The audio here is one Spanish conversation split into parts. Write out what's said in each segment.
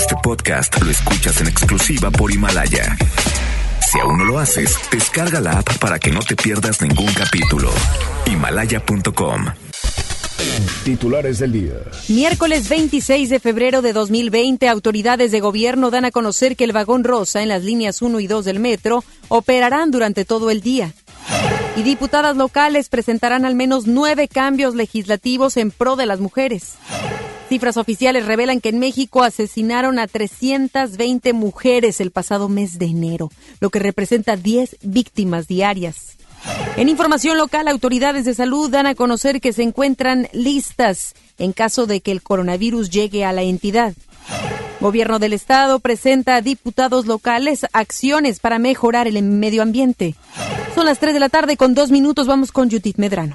Este podcast lo escuchas en exclusiva por Himalaya. Si aún no lo haces, descarga la app para que no te pierdas ningún capítulo. Himalaya.com. Titulares del día. Miércoles 26 de febrero de 2020, autoridades de gobierno dan a conocer que el vagón rosa en las líneas 1 y 2 del metro operarán durante todo el día. Y diputadas locales presentarán al menos nueve cambios legislativos en pro de las mujeres. Cifras oficiales revelan que en México asesinaron a 320 mujeres el pasado mes de enero, lo que representa 10 víctimas diarias. En información local, autoridades de salud dan a conocer que se encuentran listas en caso de que el coronavirus llegue a la entidad. Gobierno del Estado presenta a diputados locales acciones para mejorar el medio ambiente. Son las 3 de la tarde con dos minutos. Vamos con Judith Medrano.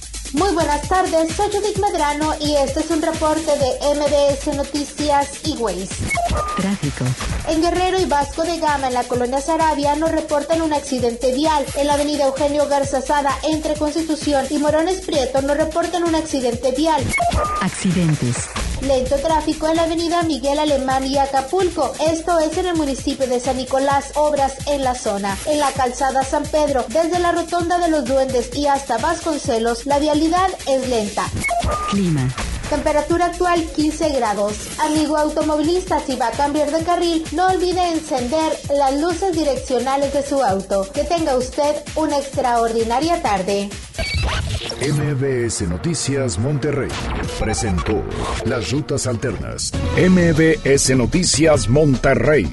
Muy buenas tardes, soy Judith Medrano y este es un reporte de MBS Noticias y Waze. Tráfico. En Guerrero y Vasco de Gama, en la colonia Sarabia, nos reportan un accidente vial. En la avenida Eugenio Garza Sada, entre Constitución y Morones Prieto, nos reportan un accidente vial. Accidentes. Lento tráfico en la avenida Miguel Alemán y Acapulco. Esto es en el municipio de San Nicolás, obras en la zona. En la calzada San Pedro, desde la rotonda de los duendes y hasta Vasconcelos, la vialidad es lenta. Clima. Temperatura actual 15 grados. Amigo automovilista, si va a cambiar de carril, no olvide encender las luces direccionales de su auto. Que tenga usted una extraordinaria tarde. MBS Noticias Monterrey presentó Las Rutas Alternas. MBS Noticias Monterrey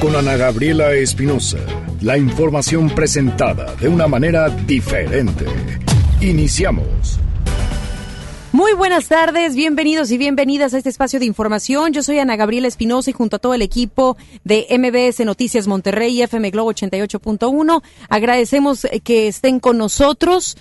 con Ana Gabriela Espinosa. La información presentada de una manera diferente. Iniciamos. Muy buenas tardes, bienvenidos y bienvenidas a este espacio de información. Yo soy Ana Gabriela Espinosa y junto a todo el equipo de MBS Noticias Monterrey y FM Globo 88.1 agradecemos que estén con nosotros.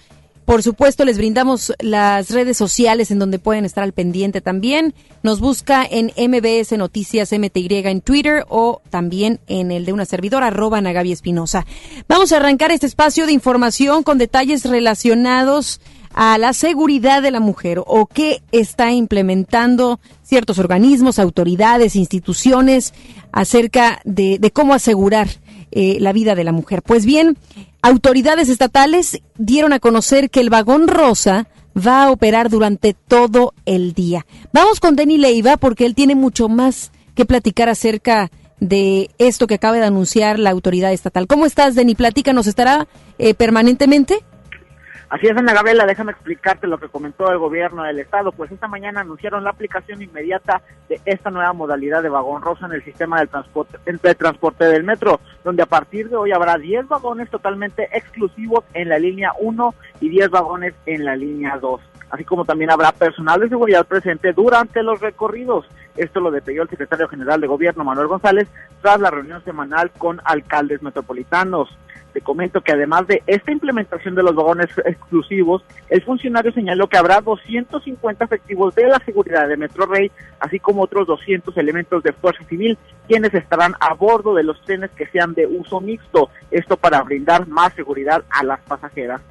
Por supuesto, les brindamos las redes sociales en donde pueden estar al pendiente también. Nos busca en MBS Noticias MTY en Twitter o también en el de una servidora, arroba Ana Gaby Espinosa. Vamos a arrancar este espacio de información con detalles relacionados a la seguridad de la mujer o qué está implementando ciertos organismos, autoridades, instituciones acerca de, de cómo asegurar eh, la vida de la mujer. Pues bien, autoridades estatales dieron a conocer que el vagón rosa va a operar durante todo el día. Vamos con Denny Leiva porque él tiene mucho más que platicar acerca de esto que acaba de anunciar la autoridad estatal. ¿Cómo estás, Denny? Platícanos, ¿estará eh, permanentemente? Así es, Ana Gabriela, déjame explicarte lo que comentó el gobierno del estado. Pues esta mañana anunciaron la aplicación inmediata de esta nueva modalidad de vagón rosa en el sistema transporte, de transporte del metro, donde a partir de hoy habrá 10 vagones totalmente exclusivos en la línea 1 y 10 vagones en la línea 2 así como también habrá personal de seguridad presente durante los recorridos. Esto lo detalló el secretario general de Gobierno, Manuel González, tras la reunión semanal con alcaldes metropolitanos. Te comento que además de esta implementación de los vagones exclusivos, el funcionario señaló que habrá 250 efectivos de la seguridad de Metro Rey, así como otros 200 elementos de fuerza civil, quienes estarán a bordo de los trenes que sean de uso mixto, esto para brindar más seguridad a las pasajeras.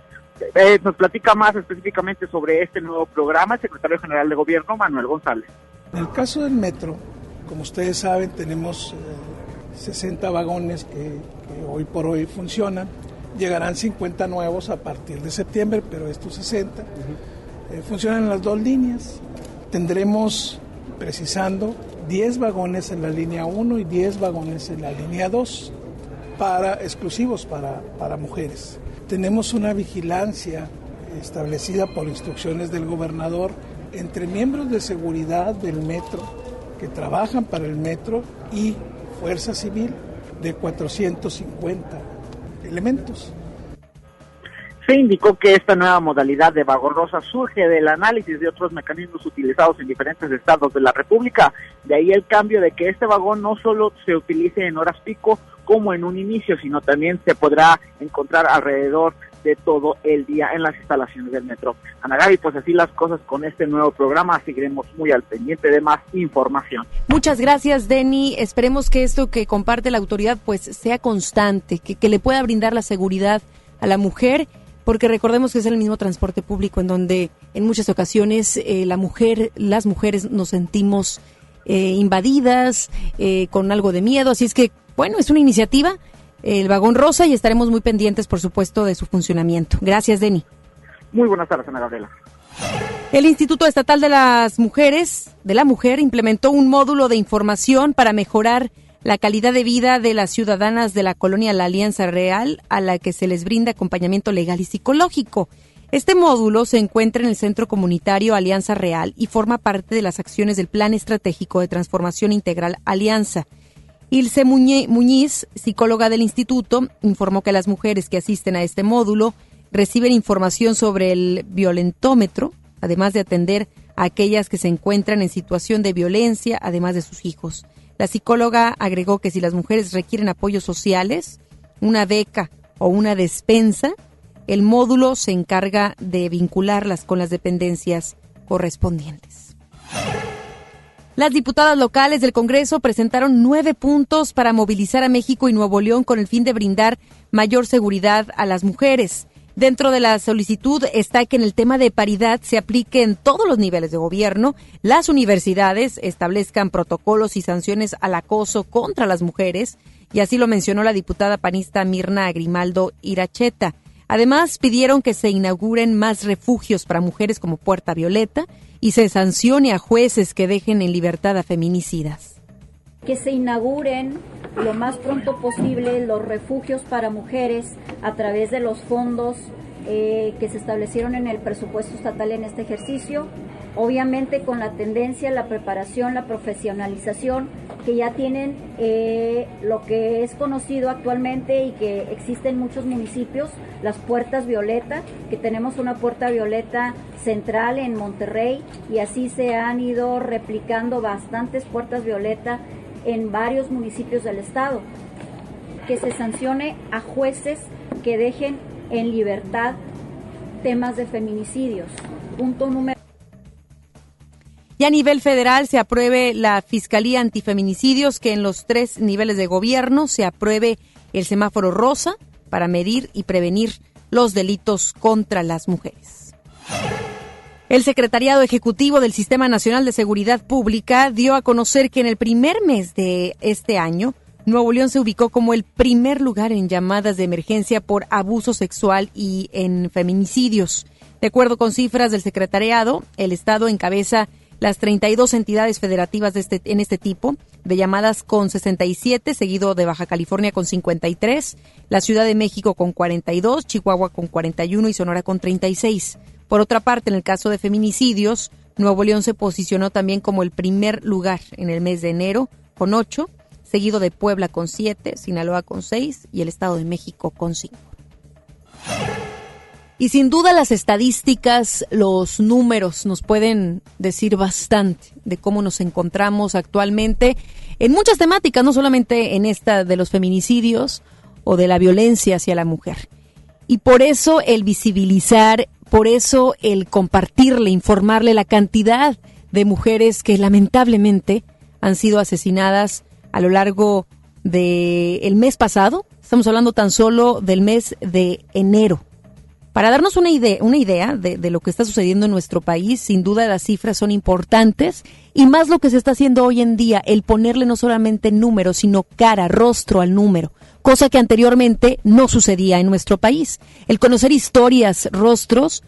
Eh, nos platica más específicamente sobre este nuevo programa el secretario general de Gobierno, Manuel González. En el caso del metro, como ustedes saben, tenemos eh, 60 vagones que, que, hoy por hoy funcionan. Llegarán 50 nuevos a partir de septiembre, pero estos 60 uh -huh. eh, funcionan en las dos líneas. Tendremos, precisando, 10 vagones en la línea 1 y 10 vagones en la línea 2 para exclusivos para, para mujeres. Tenemos una vigilancia establecida por instrucciones del gobernador entre miembros de seguridad del metro que trabajan para el metro y Fuerza Civil de 450 elementos. Se indicó que esta nueva modalidad de vagón rosa surge del análisis de otros mecanismos utilizados en diferentes estados de la República. De ahí el cambio de que este vagón no solo se utilice en horas pico como en un inicio, sino también se podrá encontrar alrededor de todo el día en las instalaciones del metro. Ana Gaby, pues así las cosas con este nuevo programa, seguiremos muy al pendiente de más información. Muchas gracias, Denny. Esperemos que esto que comparte la autoridad pues sea constante, que, que le pueda brindar la seguridad a la mujer porque recordemos que es el mismo transporte público en donde en muchas ocasiones eh, la mujer, las mujeres nos sentimos eh, invadidas, eh, con algo de miedo, así es que, bueno, es una iniciativa, el vagón rosa, y estaremos muy pendientes, por supuesto, de su funcionamiento. Gracias, Deni. Muy buenas tardes, Ana Gabriela. El Instituto Estatal de las Mujeres, de la Mujer, implementó un módulo de información para mejorar la calidad de vida de las ciudadanas de la colonia La Alianza Real, a la que se les brinda acompañamiento legal y psicológico. Este módulo se encuentra en el Centro Comunitario Alianza Real y forma parte de las acciones del Plan Estratégico de Transformación Integral Alianza. Ilse Muñiz, psicóloga del instituto, informó que las mujeres que asisten a este módulo reciben información sobre el violentómetro, además de atender a aquellas que se encuentran en situación de violencia, además de sus hijos. La psicóloga agregó que si las mujeres requieren apoyos sociales, una beca o una despensa, el módulo se encarga de vincularlas con las dependencias correspondientes. Las diputadas locales del Congreso presentaron nueve puntos para movilizar a México y Nuevo León con el fin de brindar mayor seguridad a las mujeres. Dentro de la solicitud está que en el tema de paridad se aplique en todos los niveles de gobierno, las universidades establezcan protocolos y sanciones al acoso contra las mujeres, y así lo mencionó la diputada panista Mirna Grimaldo Iracheta. Además, pidieron que se inauguren más refugios para mujeres como Puerta Violeta y se sancione a jueces que dejen en libertad a feminicidas. Que se inauguren lo más pronto posible los refugios para mujeres a través de los fondos eh, que se establecieron en el presupuesto estatal en este ejercicio, obviamente con la tendencia, la preparación, la profesionalización que ya tienen eh, lo que es conocido actualmente y que existe en muchos municipios, las puertas violeta, que tenemos una puerta violeta central en Monterrey y así se han ido replicando bastantes puertas violeta en varios municipios del estado. Que se sancione a jueces que dejen en libertad temas de feminicidios. Punto número. Y a nivel federal se apruebe la Fiscalía Antifeminicidios, que en los tres niveles de gobierno se apruebe el semáforo rosa para medir y prevenir los delitos contra las mujeres. El Secretariado Ejecutivo del Sistema Nacional de Seguridad Pública dio a conocer que en el primer mes de este año, Nuevo León se ubicó como el primer lugar en llamadas de emergencia por abuso sexual y en feminicidios. De acuerdo con cifras del secretariado, el Estado encabeza las 32 entidades federativas de este, en este tipo de llamadas con 67, seguido de Baja California con 53, la Ciudad de México con 42, Chihuahua con 41 y Sonora con 36. Por otra parte, en el caso de feminicidios, Nuevo León se posicionó también como el primer lugar en el mes de enero, con ocho, seguido de Puebla con siete, Sinaloa con seis y el Estado de México con cinco. Y sin duda las estadísticas, los números nos pueden decir bastante de cómo nos encontramos actualmente en muchas temáticas, no solamente en esta de los feminicidios o de la violencia hacia la mujer. Y por eso el visibilizar por eso el compartirle, informarle la cantidad de mujeres que lamentablemente han sido asesinadas a lo largo del mes pasado. Estamos hablando tan solo del mes de enero. Para darnos una idea, una idea de, lo que está sucediendo en nuestro país, sin duda las cifras son importantes y más lo que se está haciendo hoy en día, el ponerle no solamente número, sino cara, rostro al número cosa que anteriormente no sucedía en nuestro país. El conocer historias, rostros,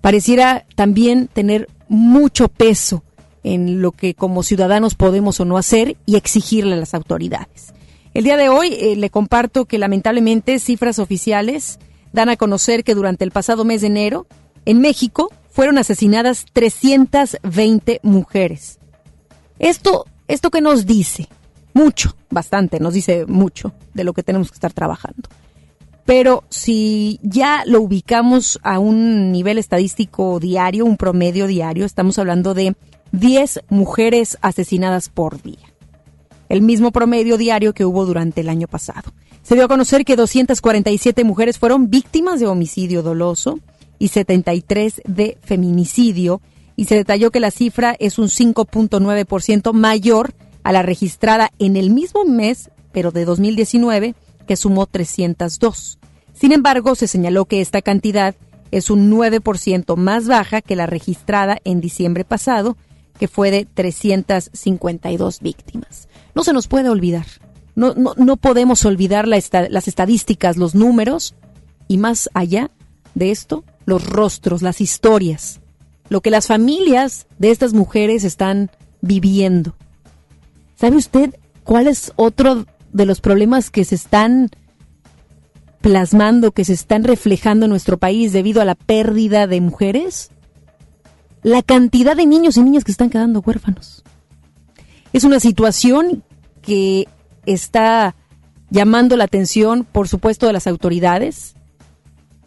pareciera también tener mucho peso en lo que como ciudadanos podemos o no hacer y exigirle a las autoridades. El día de hoy eh, le comparto que lamentablemente cifras oficiales dan a conocer que durante el pasado mes de enero en México fueron asesinadas 320 mujeres. Esto, esto que nos dice, mucho, bastante, nos dice mucho de lo que tenemos que estar trabajando. Pero si ya lo ubicamos a un nivel estadístico diario, un promedio diario, estamos hablando de 10 mujeres asesinadas por día. El mismo promedio diario que hubo durante el año pasado. Se dio a conocer que 247 mujeres fueron víctimas de homicidio doloso y 73 de feminicidio y se detalló que la cifra es un 5.9% mayor a la registrada en el mismo mes, pero de 2019, que sumó 302. Sin embargo, se señaló que esta cantidad es un 9% más baja que la registrada en diciembre pasado, que fue de 352 víctimas. No se nos puede olvidar, no, no, podemos olvidar las estadísticas, los números y más allá de esto, los rostros, las historias, lo que las familias de estas mujeres están viviendo. ¿Sabe usted cuál es otro de los problemas que se están plasmando, que se están reflejando en nuestro país debido a la pérdida de mujeres? La cantidad de niños y niñas que están quedando huérfanos. Es una situación que está llamando la atención, por supuesto, de las autoridades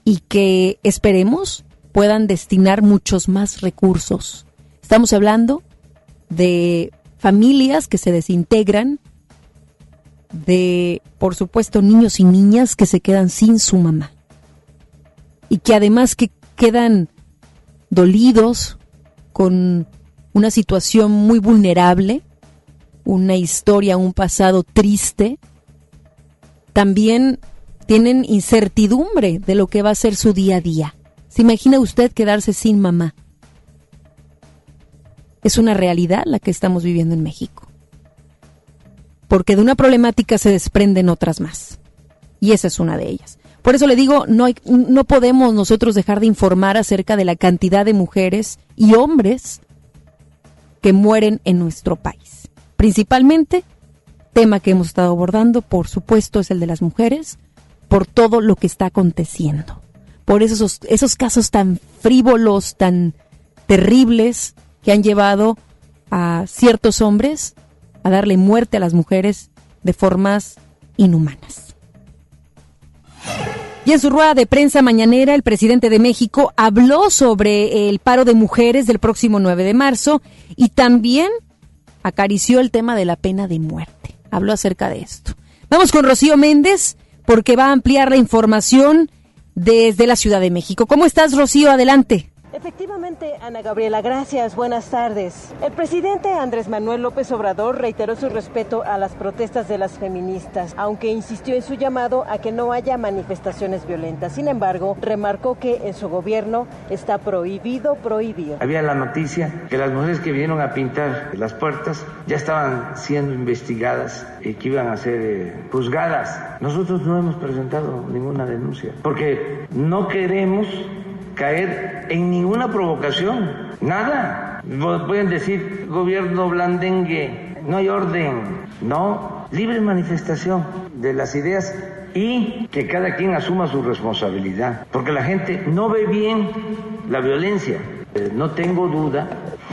y que esperemos puedan destinar muchos más recursos. Estamos hablando de familias que se desintegran, de, por supuesto, niños y niñas que se quedan sin su mamá y que además que quedan dolidos con una situación muy vulnerable una historia, un pasado triste, también tienen incertidumbre de lo que va a ser su día a día. ¿Se imagina usted quedarse sin mamá? Es una realidad la que estamos viviendo en México. Porque de una problemática se desprenden otras más. Y esa es una de ellas. Por eso le digo, no, no podemos nosotros dejar de informar acerca de la cantidad de mujeres y hombres que mueren en nuestro país. Principalmente, tema que hemos estado abordando, por supuesto, es el de las mujeres, por todo lo que está aconteciendo. Por esos, esos casos tan frívolos, tan terribles, que han llevado a ciertos hombres a darle muerte a las mujeres de formas inhumanas. Y en su rueda de prensa mañanera, el presidente de México habló sobre el paro de mujeres del próximo 9 de marzo y también acarició el tema de la pena de muerte. Habló acerca de esto. Vamos con Rocío Méndez porque va a ampliar la información desde la Ciudad de México. ¿Cómo estás, Rocío? Adelante. Efectivamente, Ana Gabriela, gracias. Buenas tardes. El presidente Andrés Manuel López Obrador reiteró su respeto a las protestas de las feministas, aunque insistió en su llamado a que no haya manifestaciones violentas. Sin embargo, remarcó que en su gobierno está prohibido prohibir. Había la noticia que las mujeres que vinieron a pintar las puertas ya estaban siendo investigadas y que iban a ser eh, juzgadas. Nosotros no hemos presentado ninguna denuncia porque no queremos caer en ninguna provocación, nada. Pueden decir gobierno blandengue, no hay orden, no, libre manifestación de las ideas y que cada quien asuma su responsabilidad, porque la gente no ve bien la violencia. Eh, no tengo duda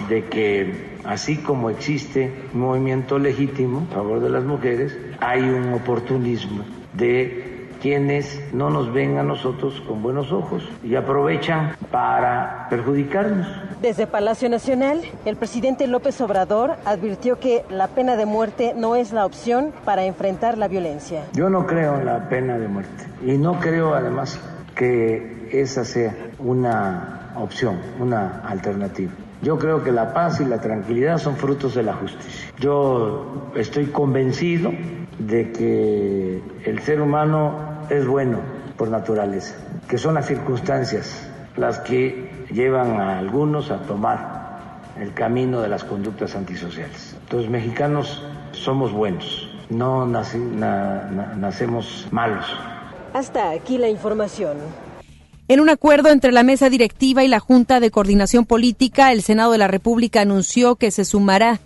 de que así como existe un movimiento legítimo a favor de las mujeres, hay un oportunismo de quienes no nos ven a nosotros con buenos ojos y aprovechan para perjudicarnos. Desde Palacio Nacional, el presidente López Obrador advirtió que la pena de muerte no es la opción para enfrentar la violencia. Yo no creo en la pena de muerte y no creo además que esa sea una opción, una alternativa. Yo creo que la paz y la tranquilidad son frutos de la justicia. Yo estoy convencido de que el ser humano es bueno por naturaleza, que son las circunstancias las que llevan a algunos a tomar el camino de las conductas antisociales. Los mexicanos somos buenos, no nacemos malos. Hasta aquí la información. En un acuerdo entre la mesa directiva y la Junta de Coordinación Política, el Senado de la República anunció que se sumará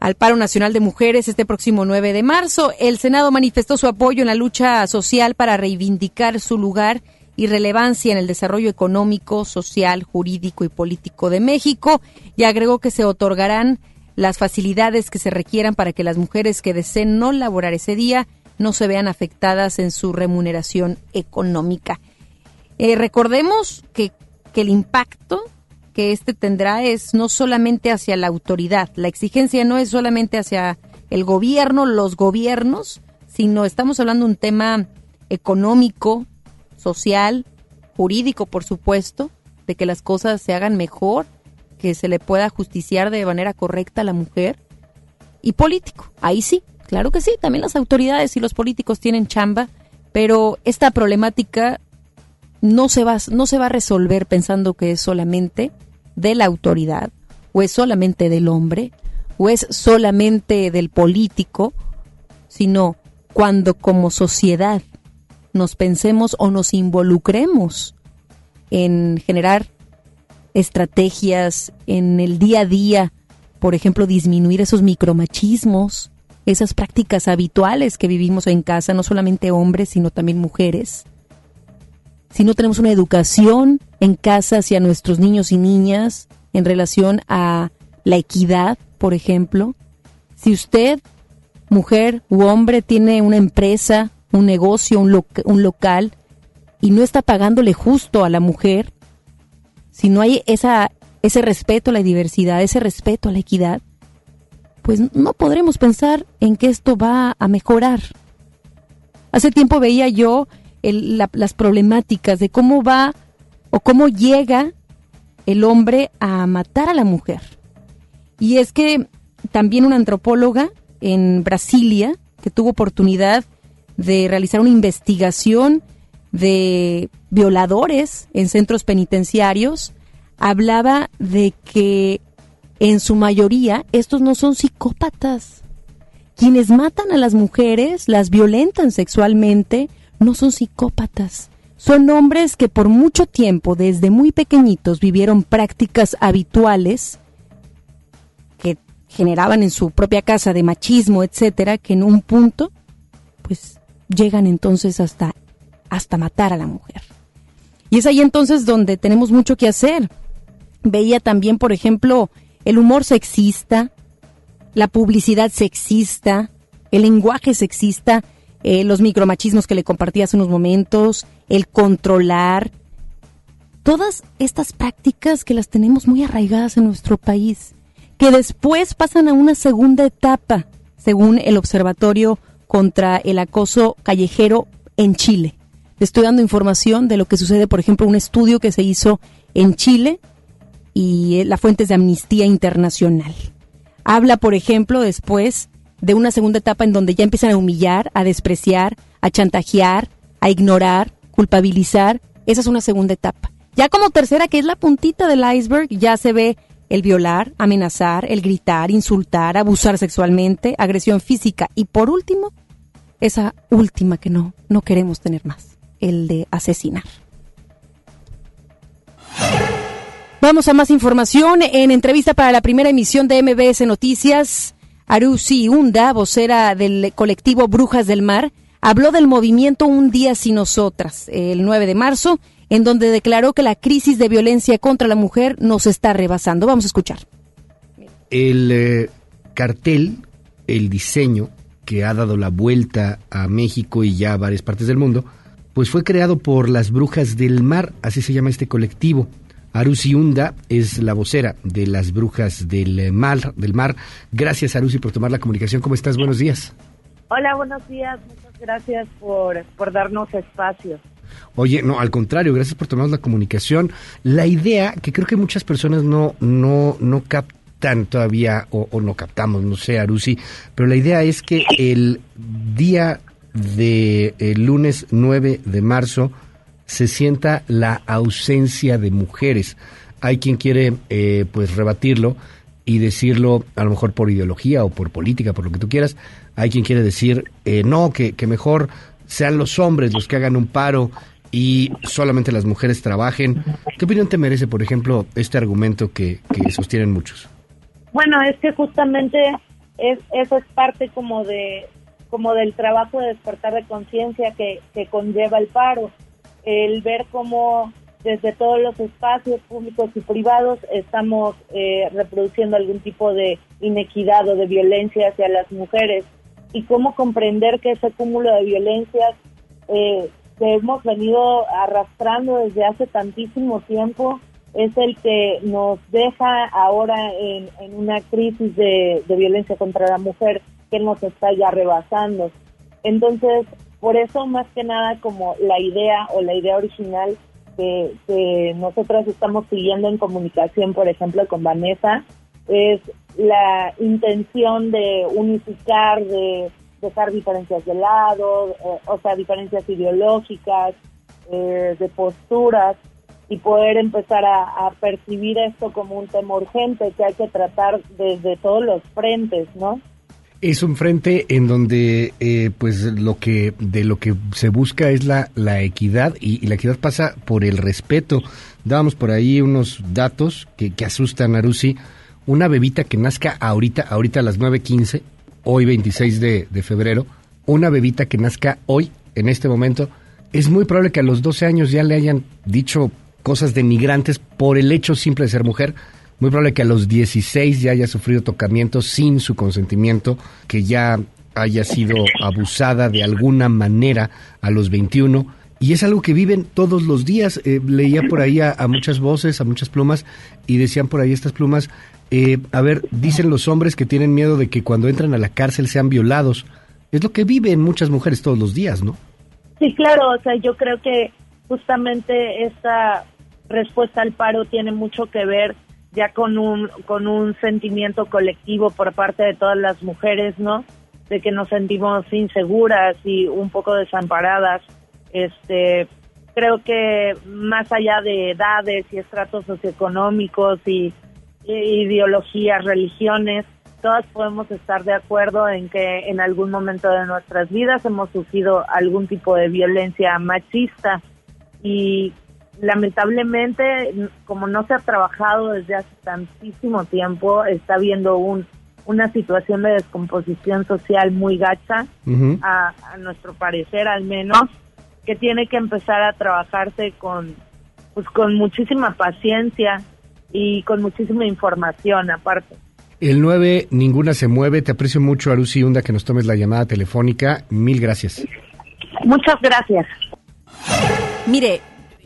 al paro nacional de mujeres este próximo 9 de marzo. El Senado manifestó su apoyo en la lucha social para reivindicar su lugar y relevancia en el desarrollo económico, social, jurídico y político de México y agregó que se otorgarán las facilidades que se requieran para que las mujeres que deseen no laborar ese día no se vean afectadas en su remuneración económica. Eh, recordemos que, que el impacto que este tendrá es no solamente hacia la autoridad, la exigencia no es solamente hacia el gobierno, los gobiernos, sino estamos hablando de un tema económico, social, jurídico, por supuesto, de que las cosas se hagan mejor, que se le pueda justiciar de manera correcta a la mujer, y político, ahí sí, claro que sí, también las autoridades y los políticos tienen chamba Pero esta problemática no se va, no se va a resolver pensando que es solamente de la autoridad, o es solamente del hombre, o es solamente del político, sino cuando como sociedad nos pensemos o nos involucremos en generar estrategias en el día a día, por ejemplo, disminuir esos micromachismos, esas prácticas habituales que vivimos en casa, no solamente hombres, sino también mujeres. Si no tenemos una educación en casa hacia nuestros niños y niñas en relación a la equidad, por ejemplo, si usted, mujer u hombre, tiene una empresa, un negocio, un, un local, y no está pagándole justo a la mujer, si no hay esa, ese respeto a la diversidad, ese respeto a la equidad, pues no podremos pensar en que esto va a mejorar. Hace tiempo veía yo las problemáticas de cómo va o cómo llega el hombre a matar a la mujer. Y es que también una antropóloga en Brasilia, que tuvo oportunidad de realizar una investigación de violadores en centros penitenciarios, hablaba de que en su mayoría estos no son psicópatas. Quienes matan a las mujeres, las violentan sexualmente, no son psicópatas. Son hombres que por mucho tiempo, desde muy pequeñitos, vivieron prácticas habituales que generaban en su propia casa de machismo, etcétera, que en un punto, pues llegan entonces hasta hasta matar a la mujer. Y es ahí entonces donde tenemos mucho que hacer. Veía también, por ejemplo, el humor sexista, la publicidad sexista, el lenguaje sexista, eh, los micromachismos que le compartí hace unos momentos, el controlar, todas estas prácticas que las tenemos muy arraigadas en nuestro país, que después pasan a una segunda etapa, según el Observatorio contra el Acoso Callejero en Chile estoy dando información de lo que sucede, por ejemplo, un estudio que se hizo en Chile y eh, la fuente es de Amnistía Internacional. Habla, por ejemplo, después de una segunda etapa en donde ya empiezan a humillar, a despreciar, a chantajear, a ignorar, culpabilizar. Esa es una segunda etapa. Ya como tercera, que es la puntita del iceberg, ya se ve el violar, amenazar, el gritar, insultar, abusar sexualmente, agresión física y por último, esa última que no, no queremos tener más el de asesinar. Vamos a más información. En entrevista para la primera emisión de MBS Noticias, Arusi Hunda, vocera del colectivo Brujas del Mar, habló del movimiento Un Día Sin Nosotras, el 9 de marzo, en donde declaró que la crisis de violencia contra la mujer nos está rebasando. Vamos a escuchar. El eh, cartel, el diseño que ha dado la vuelta a México y ya a varias partes del mundo, pues fue creado por las Brujas del Mar, así se llama este colectivo. Arusi Hunda es la vocera de las Brujas del Mar, del Mar. Gracias, Arusi, por tomar la comunicación. ¿Cómo estás? Buenos días. Hola, buenos días. Muchas gracias por, por darnos espacio. Oye, no, al contrario, gracias por tomarnos la comunicación. La idea, que creo que muchas personas no, no, no captan todavía, o, o no captamos, no sé, Arusi, pero la idea es que el día de el lunes 9 de marzo se sienta la ausencia de mujeres. Hay quien quiere eh, pues rebatirlo y decirlo a lo mejor por ideología o por política, por lo que tú quieras. Hay quien quiere decir eh, no, que, mejor sean los hombres los que hagan un paro y solamente las mujeres trabajen. ¿Qué opinión te merece, por ejemplo, este argumento que, que sostienen muchos? Bueno, es que justamente es, eso es parte como de, como del trabajo de despertar de conciencia que, que conlleva el paro, el ver cómo desde todos los espacios públicos y privados estamos eh, reproduciendo algún tipo de inequidad o de violencia hacia las mujeres y cómo comprender que ese cúmulo de violencias eh, que hemos venido arrastrando desde hace tantísimo tiempo es el que nos deja ahora en, una crisis de, de violencia contra la mujer que nos está ya rebasando. Entonces, por eso más que nada como la idea o la idea original que, que nosotros estamos siguiendo en comunicación, por ejemplo, con Vanessa, es la intención de unificar, de, dejar diferencias de lado, eh, o sea, diferencias ideológicas, eh, de posturas, y poder empezar a, percibir esto como un tema urgente que hay que tratar desde todos los frentes, ¿no? Es un frente en donde, eh, pues, lo que de lo que se busca es la, la equidad y, la equidad pasa por el respeto. Dábamos por ahí unos datos que, que asustan a Rusi. Una bebita que nazca ahorita, ahorita a las 9.15, hoy 26 de, de febrero, una bebita que nazca hoy, en este momento, es muy probable que a los 12 años ya le hayan dicho cosas denigrantes por el hecho simple de ser mujer muy probable que a los 16 ya haya sufrido tocamiento sin su consentimiento, que ya haya sido abusada de alguna manera a los 21. Y es algo que viven todos los días. Eh, leía por ahí a, muchas voces, a muchas plumas, y decían por ahí estas plumas, eh, a ver, dicen los hombres que tienen miedo de que cuando entran a la cárcel sean violados. Es lo que viven muchas mujeres todos los días, ¿no? Sí, claro, o sea, yo creo que justamente esta respuesta al paro tiene mucho que ver ya con un, con un sentimiento colectivo por parte de todas las mujeres, ¿no? De que nos sentimos inseguras y un poco desamparadas. Este, creo que más allá de edades y estratos socioeconómicos y, ideologías, religiones, todas podemos estar de acuerdo en que en algún momento de nuestras vidas hemos sufrido algún tipo de violencia machista y lamentablemente, como no se ha trabajado desde hace tantísimo tiempo, está habiendo un, una situación de descomposición social muy gacha, a, nuestro parecer al menos, que tiene que empezar a trabajarse con, pues, con muchísima paciencia y con muchísima información aparte. El 9, ninguna se mueve. Te aprecio mucho, Arusi Hunda, que nos tomes la llamada telefónica. Mil gracias. Muchas gracias. Mire,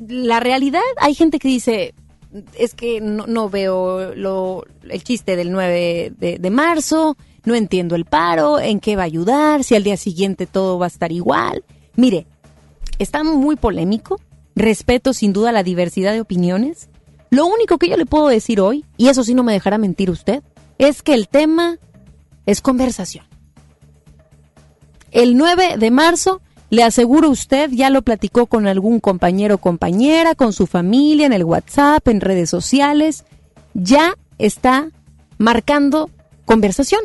la realidad, hay gente que dice, es que no, veo el chiste del 9 de, marzo, no entiendo el paro, en qué va a ayudar, si al día siguiente todo va a estar igual. Mire, está muy polémico, respeto sin duda la diversidad de opiniones. Lo único que yo le puedo decir hoy, y eso sí no me dejará mentir usted, es que el tema es conversación. El 9 de marzo le aseguro usted, ya lo platicó con algún compañero o compañera, con su familia, en el WhatsApp, en redes sociales. Ya está marcando conversación.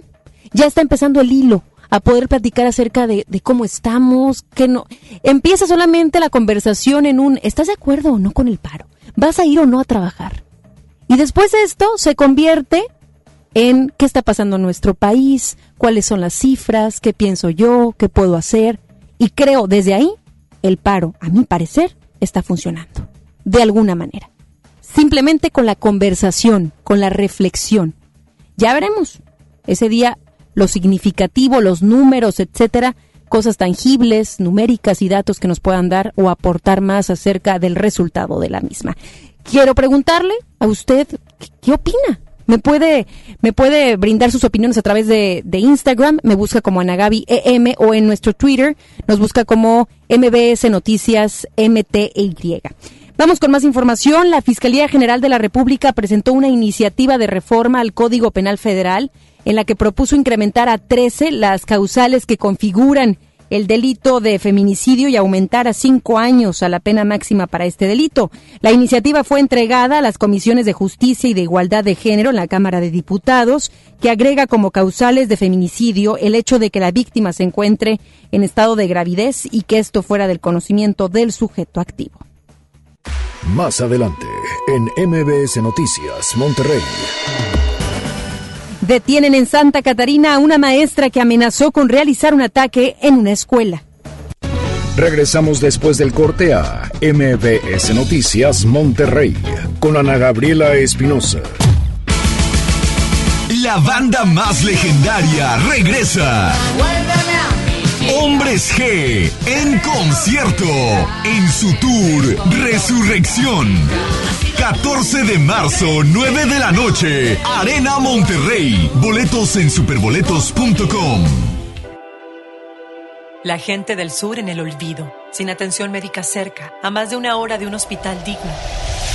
Ya está empezando el hilo a poder platicar acerca de, cómo estamos, que no. Empieza solamente la conversación en un ¿estás de acuerdo o no con el paro? ¿Vas a ir o no a trabajar? Y después de esto se convierte en qué está pasando en nuestro país, cuáles son las cifras, qué pienso yo, qué puedo hacer. Y creo desde ahí, el paro, a mi parecer, está funcionando. De alguna manera. Simplemente con la conversación, con la reflexión. Ya veremos. Ese día, lo significativo, los números, etcétera, cosas tangibles, numéricas y datos que nos puedan dar o aportar más acerca del resultado de la misma. Quiero preguntarle a usted, ¿qué opina? Me puede, me puede brindar sus opiniones a través de, Instagram, me busca como Anagabi EM o en nuestro Twitter nos busca como MBS Noticias MTY. Vamos con más información. La Fiscalía General de la República presentó una iniciativa de reforma al Código Penal Federal en la que propuso incrementar a 13 las causales que configuran el delito de feminicidio y aumentar a cinco años a la pena máxima para este delito. La iniciativa fue entregada a las comisiones de justicia y de igualdad de género en la Cámara de Diputados, que agrega como causales de feminicidio el hecho de que la víctima se encuentre en estado de gravidez y que esto fuera del conocimiento del sujeto activo. Más adelante, en MBS Noticias, Monterrey. Detienen en Santa Catarina a una maestra que amenazó con realizar un ataque en una escuela. Regresamos después del corte a MBS Noticias Monterrey con Ana Gabriela Espinosa. La banda más legendaria regresa. Hombres G en concierto en su tour Resurrección. 14 de marzo, 9 de la noche, Arena Monterrey. Boletos en superboletos.com. La gente del sur en el olvido, sin atención médica cerca, a más de una hora de un hospital digno.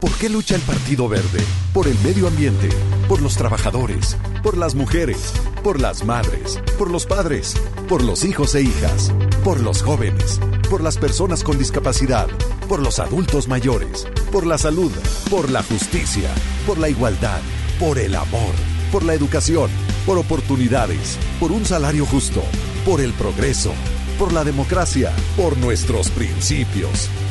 ¿Por qué lucha el Partido Verde? Por el medio ambiente, por los trabajadores, por las mujeres, por las madres, por los padres, por los hijos e hijas, por los jóvenes, por las personas con discapacidad, por los adultos mayores, por la salud, por la justicia, por la igualdad, por el amor, por la educación, por oportunidades, por un salario justo, por el progreso, por la democracia, por nuestros principios.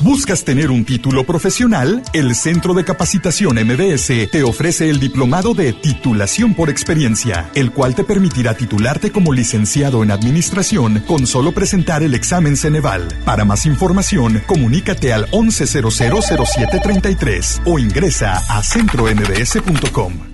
¿Buscas tener un título profesional? El Centro de Capacitación MBS te ofrece el diplomado de titulación por experiencia, el cual te permitirá titularte como licenciado en administración con solo presentar el examen Ceneval. Para más información, comunícate al 11000733 o ingresa a centrombs.com.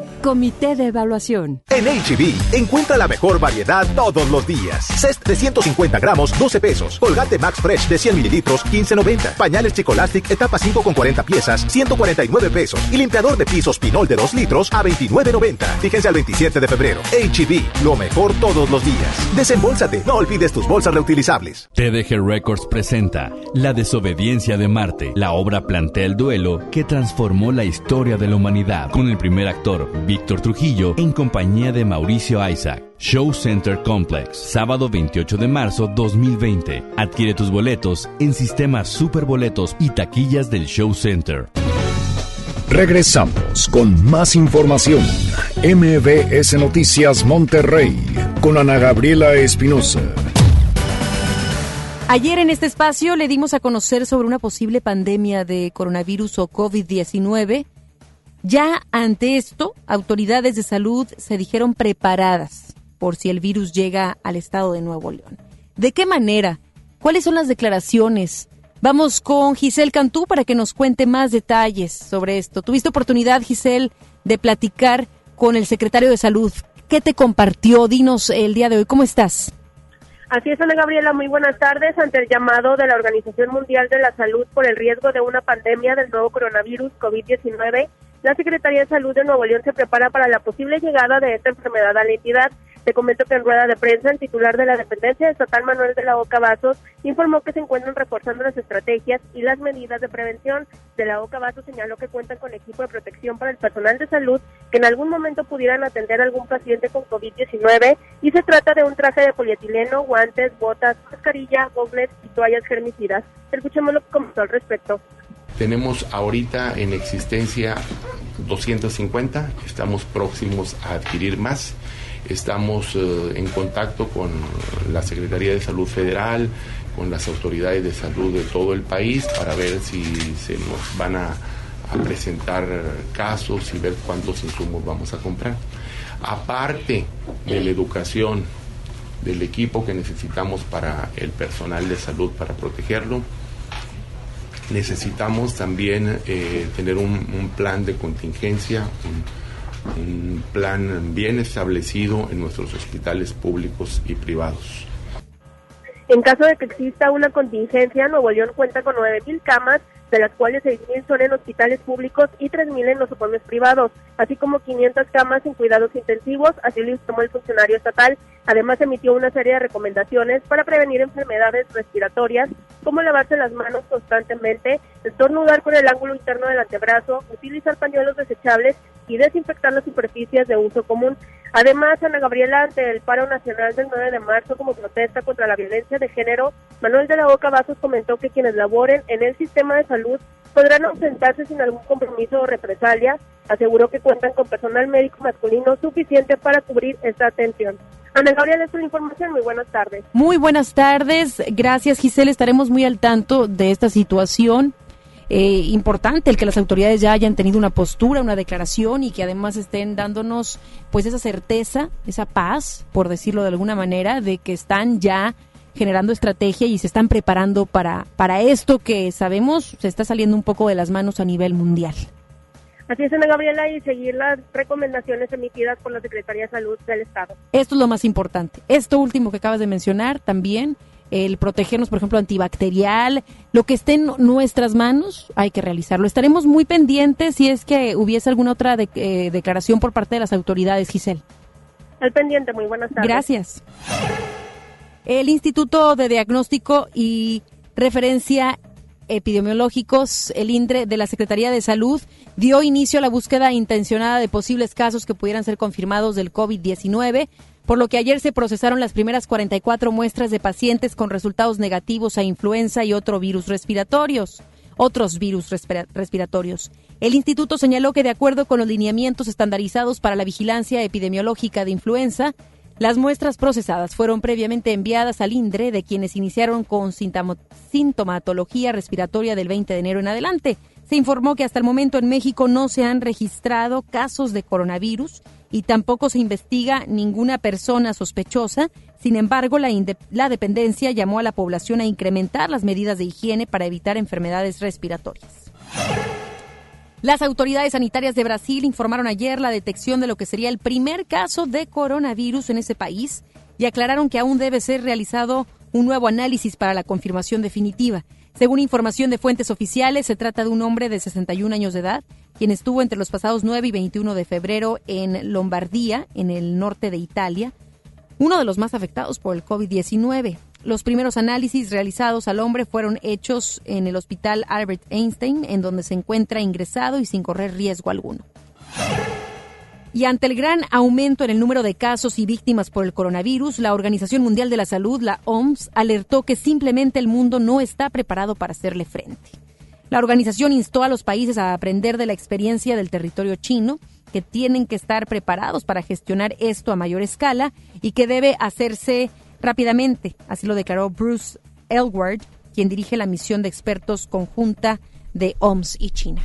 Comité de Evaluación. En HB, e encuentra la mejor variedad todos los días. Cest de 150 gramos, 12 pesos. Colgate Max Fresh de 100 mililitros, 15.90. Pañales Chicolastic, etapa 5 con 40 piezas, 149 pesos. Y limpiador de pisos Pinol de 2 litros a 29.90. Fíjense al 27 de febrero. HB, e lo mejor todos los días. Desembolsate, no olvides tus bolsas reutilizables. TDG Records presenta La desobediencia de Marte. La obra plantea el duelo que transformó la historia de la humanidad. Con el primer actor, Víctor Trujillo en compañía de Mauricio Isaac. Show Center Complex, sábado 28 de marzo 2020. Adquiere tus boletos en sistemas superboletos y taquillas del Show Center. Regresamos con más información. MBS Noticias Monterrey con Ana Gabriela Espinosa. Ayer en este espacio le dimos a conocer sobre una posible pandemia de coronavirus o COVID-19 ya ante esto, autoridades de salud se dijeron preparadas por si el virus llega al estado de Nuevo León. ¿De qué manera? ¿Cuáles son las declaraciones? Vamos con Giselle Cantú para que nos cuente más detalles sobre esto. ¿Tuviste oportunidad, Giselle, de platicar con el secretario de Salud? ¿Qué te compartió? Dinos el día de hoy. ¿Cómo estás? Así es, Ana Gabriela, muy buenas tardes. Ante el llamado de la Organización Mundial de la Salud por el riesgo de una pandemia del nuevo coronavirus COVID-19, la Secretaría de Salud de Nuevo León se prepara para la posible llegada de esta enfermedad a la entidad. Te comento que en rueda de prensa el titular de la dependencia estatal Manuel de la Oca Vasos informó que se encuentran reforzando las estrategias y las medidas de prevención. De la Oca Vasos señaló que cuentan con equipo de protección para el personal de salud que en algún momento pudieran atender a algún paciente con COVID-19 y se trata de un traje de polietileno, guantes, botas, mascarilla, gogles y toallas germicidas. Escuchemos lo que comentó al respecto. Tenemos ahorita en existencia 250, estamos próximos a adquirir más. Estamos eh, en contacto con la Secretaría de Salud Federal, con las autoridades de salud de todo el país para ver si se nos van a, a presentar casos y ver cuántos insumos vamos a comprar. Aparte de la educación, del equipo que necesitamos para el personal de salud para protegerlo, necesitamos también eh, tener un, un, plan de contingencia, un, un, plan bien establecido en nuestros hospitales públicos y privados. En caso de que exista una contingencia, Nuevo León cuenta con 9.000 camas de las cuales 6.000 son en hospitales públicos y 3.000 en nosocomios privados, así como 500 camas en cuidados intensivos, así lo informó el funcionario estatal. Además, emitió una serie de recomendaciones para prevenir enfermedades respiratorias, como lavarse las manos constantemente, estornudar con el ángulo interno del antebrazo, utilizar pañuelos desechables y desinfectar las superficies de uso común. Además, Ana Gabriela, ante el paro nacional del 9 de marzo como protesta contra la violencia de género, Manuel de la Boca Vasos comentó que quienes laboren en el sistema de salud podrán ausentarse sin algún compromiso o represalia. Aseguró que cuentan con personal médico masculino suficiente para cubrir esta atención. Ana Gabriela, es la información. Muy buenas tardes. Muy buenas tardes. Gracias, Giselle. Estaremos muy al tanto de esta situación. Eh, importante el que las autoridades ya hayan tenido una postura, una declaración y que además estén dándonos pues esa certeza, esa paz, por decirlo de alguna manera, de que están ya generando estrategia y se están preparando para, para esto que sabemos se está saliendo un poco de las manos a nivel mundial. Así es, Ana Gabriela, y seguir las recomendaciones emitidas por la Secretaría de Salud del Estado. Esto es lo más importante. Esto último que acabas de mencionar también, el protegernos, por ejemplo, antibacterial, lo que esté en nuestras manos, hay que realizarlo. Estaremos muy pendientes si es que hubiese alguna otra de, eh, declaración por parte de las autoridades, Giselle. Al pendiente, muy buenas tardes. Gracias. El Instituto de Diagnóstico y Referencia Epidemiológicos, el INDRE de la Secretaría de Salud, dio inicio a la búsqueda intencionada de posibles casos que pudieran ser confirmados del COVID-19, por lo que ayer se procesaron las primeras 44 muestras de pacientes con resultados negativos a influenza y otro virus respiratorios otros virus respiratorios. El instituto señaló que de acuerdo con los lineamientos estandarizados para la vigilancia epidemiológica de influenza, las muestras procesadas fueron previamente enviadas al INDRE de quienes iniciaron con sintomatología respiratoria del 20 de enero en adelante. Se informó que hasta el momento en México no se han registrado casos de coronavirus y tampoco se investiga ninguna persona sospechosa. Sin embargo, la, la, dependencia llamó a la población a incrementar las medidas de higiene para evitar enfermedades respiratorias. Las autoridades sanitarias de Brasil informaron ayer la detección de lo que sería el primer caso de coronavirus en ese país y aclararon que aún debe ser realizado un nuevo análisis para la confirmación definitiva. Según información de fuentes oficiales, se trata de un hombre de 61 años de edad, quien estuvo entre los pasados 9 y 21 de febrero en Lombardía, en el norte de Italia, uno de los más afectados por el COVID-19. Los primeros análisis realizados al hombre fueron hechos en el hospital Albert Einstein, en donde se encuentra ingresado y sin correr riesgo alguno. Y ante el gran aumento en el número de casos y víctimas por el coronavirus, la Organización Mundial de la Salud, la OMS, alertó que simplemente el mundo no está preparado para hacerle frente. La organización instó a los países a aprender de la experiencia del territorio chino, que tienen que estar preparados para gestionar esto a mayor escala y que debe hacerse rápidamente. Así lo declaró Bruce Elward, quien dirige la misión de expertos conjunta de OMS y China.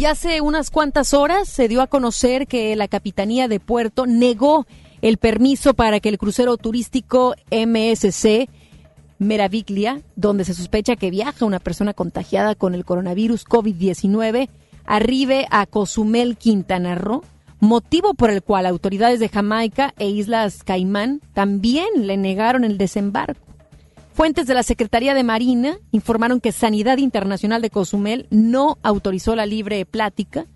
Y hace unas cuantas horas se dio a conocer que la Capitanía de Puerto negó el permiso para que el crucero turístico MSC Meraviglia, donde se sospecha que viaja una persona contagiada con el coronavirus COVID-19, arribe a Cozumel, Quintana Roo, motivo por el cual autoridades de Jamaica e Islas Caimán también le negaron el desembarco. Fuentes de la Secretaría de Marina informaron que Sanidad Internacional de Cozumel no autorizó la libre plática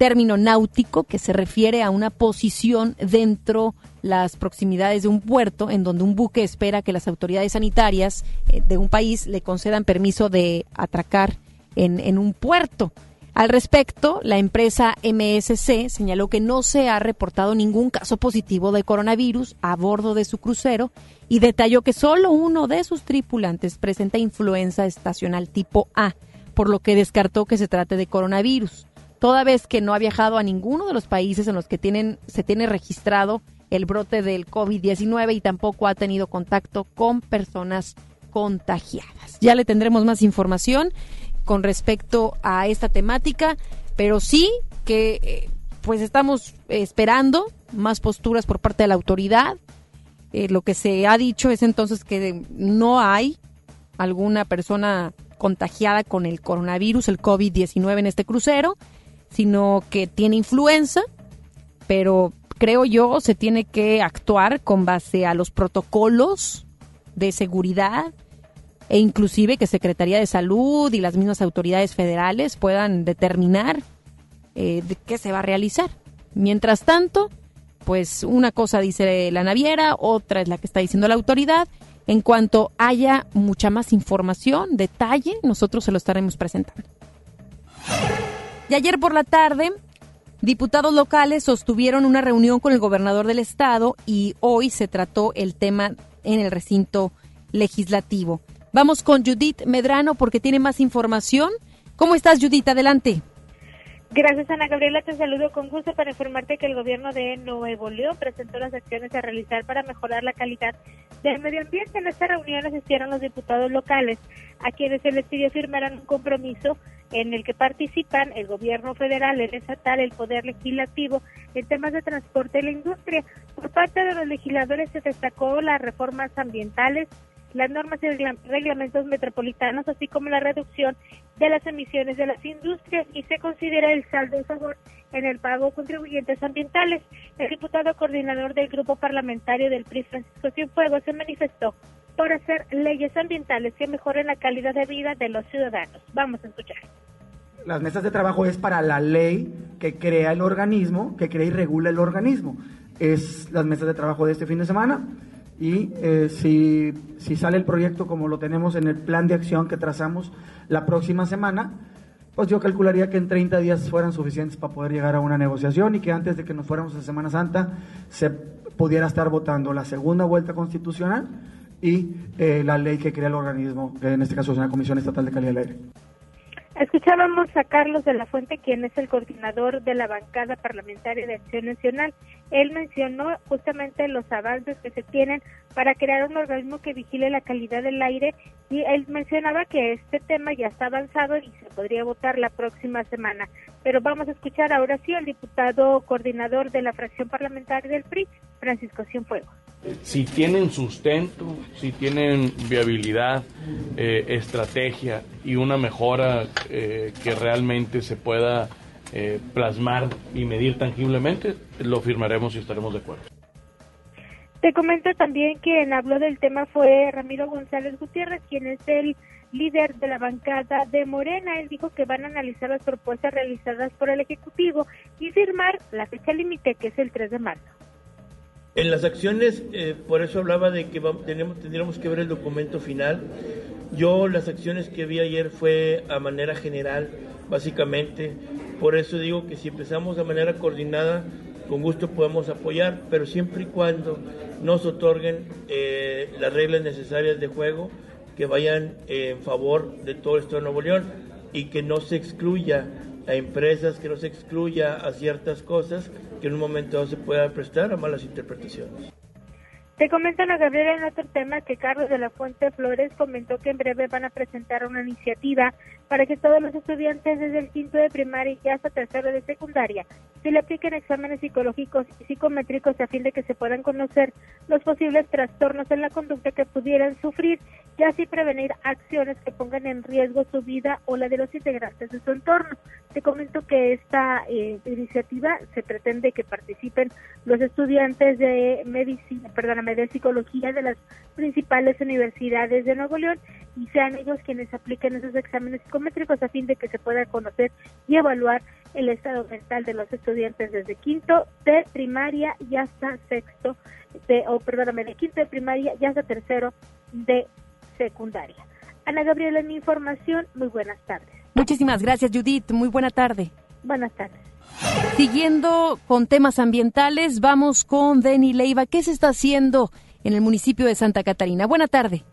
término náutico que se refiere a una posición dentro las proximidades de un puerto en donde un buque espera que las autoridades sanitarias eh, de un país le concedan permiso de atracar en, en un puerto. Al respecto, la empresa MSC señaló que no se ha reportado ningún caso positivo de coronavirus a bordo de su crucero y detalló que solo uno de sus tripulantes presenta influenza estacional tipo A, por lo que descartó que se trate de coronavirus, toda vez que no ha viajado a ninguno de los países en los que tienen, se tiene registrado el brote del COVID-19 y tampoco ha tenido contacto con personas contagiadas. Ya le tendremos más información con respecto a esta temática, pero sí que eh, pues estamos esperando más posturas por parte de la autoridad. Eh, lo que se ha dicho es entonces que no hay alguna persona contagiada con el coronavirus, el COVID-19 en este crucero, sino que tiene influenza, pero creo yo se tiene que actuar con base a los protocolos de seguridad e inclusive que Secretaría de Salud y las mismas autoridades federales puedan determinar eh, de qué se va a realizar. Mientras tanto, pues una cosa dice la naviera, otra es la que está diciendo la autoridad. En cuanto haya mucha más información, detalle, nosotros se lo estaremos presentando. Y ayer por la tarde, diputados locales sostuvieron una reunión con el gobernador del estado y hoy se trató el tema en el recinto legislativo. Vamos con Judith Medrano porque tiene más información. ¿Cómo estás, Judith? Adelante. Gracias, Ana Gabriela. Te saludo con gusto para informarte que el gobierno de Nuevo León presentó las acciones a realizar para mejorar la calidad del medio ambiente. En esta reunión asistieron los diputados locales, a quienes se les pidió firmar un compromiso en el que participan el gobierno federal, el estatal, el poder legislativo en temas de transporte y la industria. Por parte de los legisladores se destacó las reformas ambientales, las normas y reglamentos metropolitanos, así como la reducción de las emisiones de las industrias y se considera el saldo de favor en el pago contribuyentes ambientales. El diputado coordinador del grupo parlamentario del PRI, Francisco Cienfuegos, se manifestó por hacer leyes ambientales que mejoren la calidad de vida de los ciudadanos. Vamos a escuchar. Las mesas de trabajo es para la ley que crea el organismo, que crea y regula el organismo. Es las mesas de trabajo de este fin de semana y eh, si, si sale el proyecto como lo tenemos en el plan de acción que trazamos la próxima semana, pues yo calcularía que en 30 días fueran suficientes para poder llegar a una negociación y que antes de que nos fuéramos a Semana Santa se pudiera estar votando la segunda vuelta constitucional y eh, la ley que crea el organismo, que en este caso es una Comisión Estatal de Calidad del Aire. Escuchábamos a Carlos de la Fuente, quien es el coordinador de la bancada parlamentaria de Acción Nacional. Él mencionó justamente los avances que se tienen para crear un organismo que vigile la calidad del aire y él mencionaba que este tema ya está avanzado y se podría votar la próxima semana. Pero vamos a escuchar ahora sí al diputado coordinador de la fracción parlamentaria del PRI, Francisco Cienfuegos si tienen sustento, si tienen viabilidad, eh, estrategia y una mejora eh, que realmente se pueda eh, plasmar y medir tangiblemente, lo firmaremos y estaremos de acuerdo. Te comento también que quien habló del tema fue Ramiro González Gutiérrez, quien es el líder de la bancada de Morena. Él dijo que van a analizar las propuestas realizadas por el Ejecutivo y firmar la fecha límite, que es el 3 de marzo. En las acciones, eh, por eso hablaba de que tenemos, tendríamos que ver el documento final. Yo las acciones que vi ayer fue a manera general, básicamente. Por eso digo que si empezamos de manera coordinada, con gusto podemos apoyar, pero siempre y cuando nos otorguen eh, las reglas necesarias de juego que vayan en favor de todo esto de Nuevo León y que no se excluya a empresas, que no se excluya a ciertas cosas que en un momento se pueda prestar a malas interpretaciones. Te comentan a Gabriela en otro tema que Carlos de la Fuente Flores comentó que en breve van a presentar una iniciativa para que todos los estudiantes desde el quinto de primaria y hasta tercero de secundaria se le apliquen exámenes psicológicos y psicométricos a fin de que se puedan conocer los posibles trastornos en la conducta que pudieran sufrir y así prevenir acciones que pongan en riesgo su vida o la de los integrantes de su entorno. Te comento que esta eh, iniciativa se pretende que participen los estudiantes de medicina, perdóname, de psicología de las principales universidades de Nuevo León y sean ellos quienes apliquen esos exámenes psicométricos a fin de que se pueda conocer y evaluar el estado mental de los estudiantes desde quinto de primaria y hasta sexto, de, o perdóname, de quinto de primaria y hasta tercero de secundaria. Ana Gabriela, mi información, muy buenas tardes. Muchísimas gracias, Judith. Muy buena tarde. Buenas tardes. Siguiendo con temas ambientales, vamos con Denny Leiva. ¿Qué se está haciendo en el municipio de Santa Catarina? Buena tarde.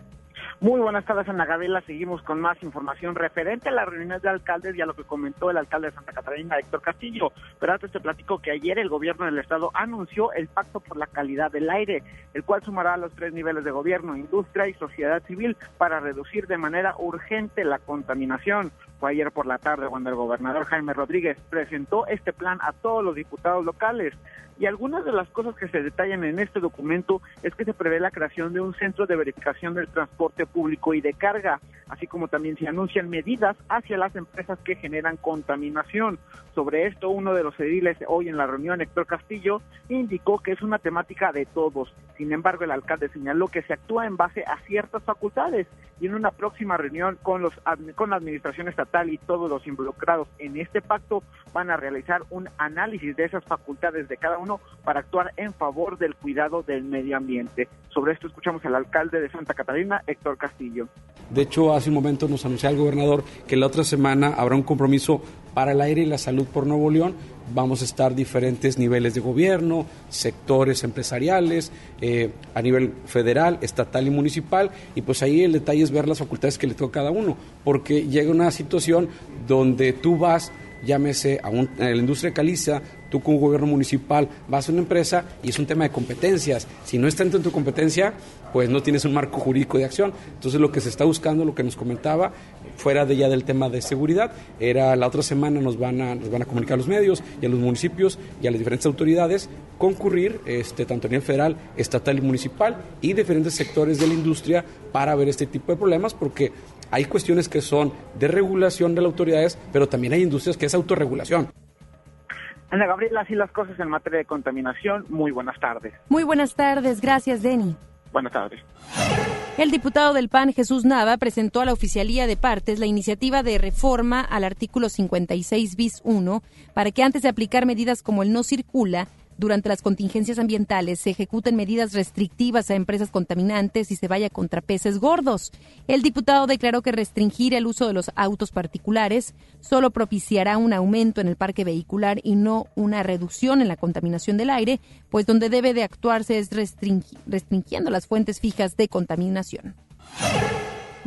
Muy buenas tardes, Ana Gabriela. Seguimos con más información referente a las reuniones de alcaldes y a lo que comentó el alcalde de Santa Catarina, Héctor Castillo. Pero antes te platico que ayer el gobierno del estado anunció el Pacto por la Calidad del Aire, el cual sumará los tres niveles de gobierno, industria y sociedad civil para reducir de manera urgente la contaminación. Fue ayer por la tarde cuando el gobernador Jaime Rodríguez presentó este plan a todos los diputados locales. Y algunas de las cosas que se detallan en este documento es que se prevé la creación de un centro de verificación del transporte público y de carga, así como también se anuncian medidas hacia las empresas que generan contaminación. Sobre esto, uno de los ediles hoy en la reunión, Héctor Castillo, indicó que es una temática de todos. Sin embargo, el alcalde señaló que se actúa en base a ciertas facultades y en una próxima reunión con, los, con la administración estatal y todos los involucrados en este pacto van a realizar un análisis de esas facultades de cada uno para actuar en favor del cuidado del medio ambiente. Sobre esto escuchamos al alcalde de Santa Catarina, Héctor Castillo. De hecho, hace un momento nos anunció el gobernador que la otra semana habrá un compromiso para el aire y la salud por Nuevo León. Vamos a estar diferentes niveles de gobierno, sectores empresariales, eh, a nivel federal, estatal y municipal. Y pues ahí el detalle es ver las facultades que le toca a cada uno, porque llega una situación donde tú vas llámese a, la industria caliza, tú como gobierno municipal vas a una empresa y es un tema de competencias. Si no está dentro de tu competencia, pues no tienes un marco jurídico de acción. Entonces lo que se está buscando, lo que nos comentaba, fuera de ya del tema de seguridad, era la otra semana nos van a, nos van a comunicar a los medios y a los municipios y a las diferentes autoridades concurrir, este, tanto a nivel federal, estatal y municipal, y diferentes sectores de la industria para ver este tipo de problemas, porque hay cuestiones que son de regulación de las autoridades, pero también hay industrias que es autorregulación. Ana Gabriela, así las cosas en materia de contaminación. Muy buenas tardes. Muy buenas tardes, gracias, Denny. Buenas tardes. El diputado del PAN, Jesús Nava, presentó a la Oficialía de Partes la iniciativa de reforma al artículo 56 bis 1 para que antes de aplicar medidas como el no circula, durante las contingencias ambientales se ejecuten medidas restrictivas a empresas contaminantes y se vaya contra peces gordos. El diputado declaró que restringir el uso de los autos particulares solo propiciará un aumento en el parque vehicular y no una reducción en la contaminación del aire, pues donde debe de actuarse es restringiendo las fuentes fijas de contaminación.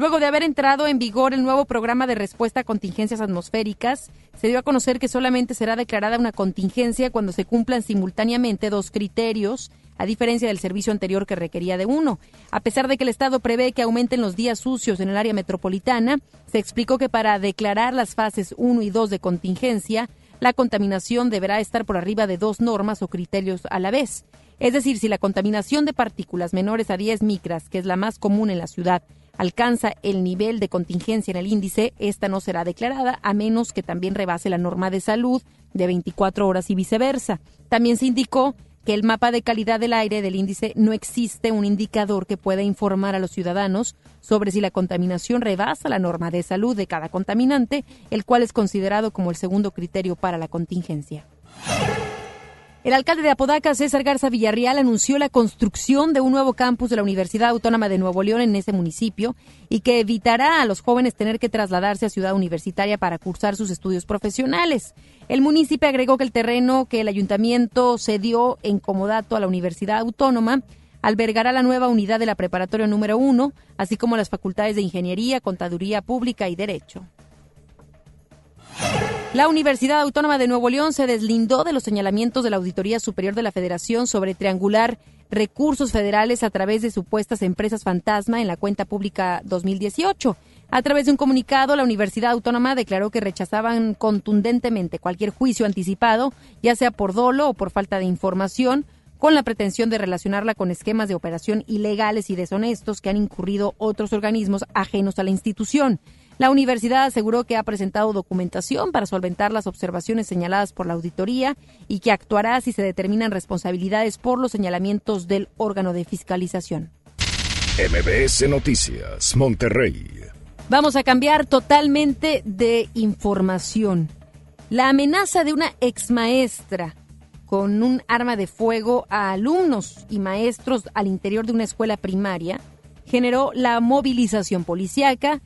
Luego de haber entrado en vigor el nuevo programa de respuesta a contingencias atmosféricas, se dio a conocer que solamente será declarada una contingencia cuando se cumplan simultáneamente dos criterios, a diferencia del servicio anterior que requería de uno. A pesar de que el Estado prevé que aumenten los días sucios en el área metropolitana, se explicó que para declarar las fases 1 y 2 de contingencia, la contaminación deberá estar por arriba de dos normas o criterios a la vez. Es decir, si la contaminación de partículas menores a 10 micras, que es la más común en la ciudad, alcanza el nivel de contingencia en el índice, esta no será declarada a menos que también rebase la norma de salud de 24 horas y viceversa. También se indicó que el mapa de calidad del aire del índice no existe un indicador que pueda informar a los ciudadanos sobre si la contaminación rebasa la norma de salud de cada contaminante, el cual es considerado como el segundo criterio para la contingencia. El alcalde de Apodaca, César Garza Villarreal, anunció la construcción de un nuevo campus de la Universidad Autónoma de Nuevo León en ese municipio y que evitará a los jóvenes tener que trasladarse a Ciudad Universitaria para cursar sus estudios profesionales. El municipio agregó que el terreno que el ayuntamiento cedió en comodato a la Universidad Autónoma albergará la nueva unidad de la preparatoria número uno, así como las facultades de Ingeniería, Contaduría Pública y Derecho. La Universidad Autónoma de Nuevo León se deslindó de los señalamientos de la Auditoría Superior de la Federación sobre triangular recursos federales a través de supuestas empresas fantasma en la cuenta pública 2018. A través de un comunicado, la Universidad Autónoma declaró que rechazaban contundentemente cualquier juicio anticipado, ya sea por dolo o por falta de información, con la pretensión de relacionarla con esquemas de operación ilegales y deshonestos que han incurrido otros organismos ajenos a la institución. La universidad aseguró que ha presentado documentación para solventar las observaciones señaladas por la auditoría y que actuará si se determinan responsabilidades por los señalamientos del órgano de fiscalización. MBS Noticias, Monterrey. Vamos a cambiar totalmente de información. La amenaza de una exmaestra con un arma de fuego a alumnos y maestros al interior de una escuela primaria generó la movilización policiaca.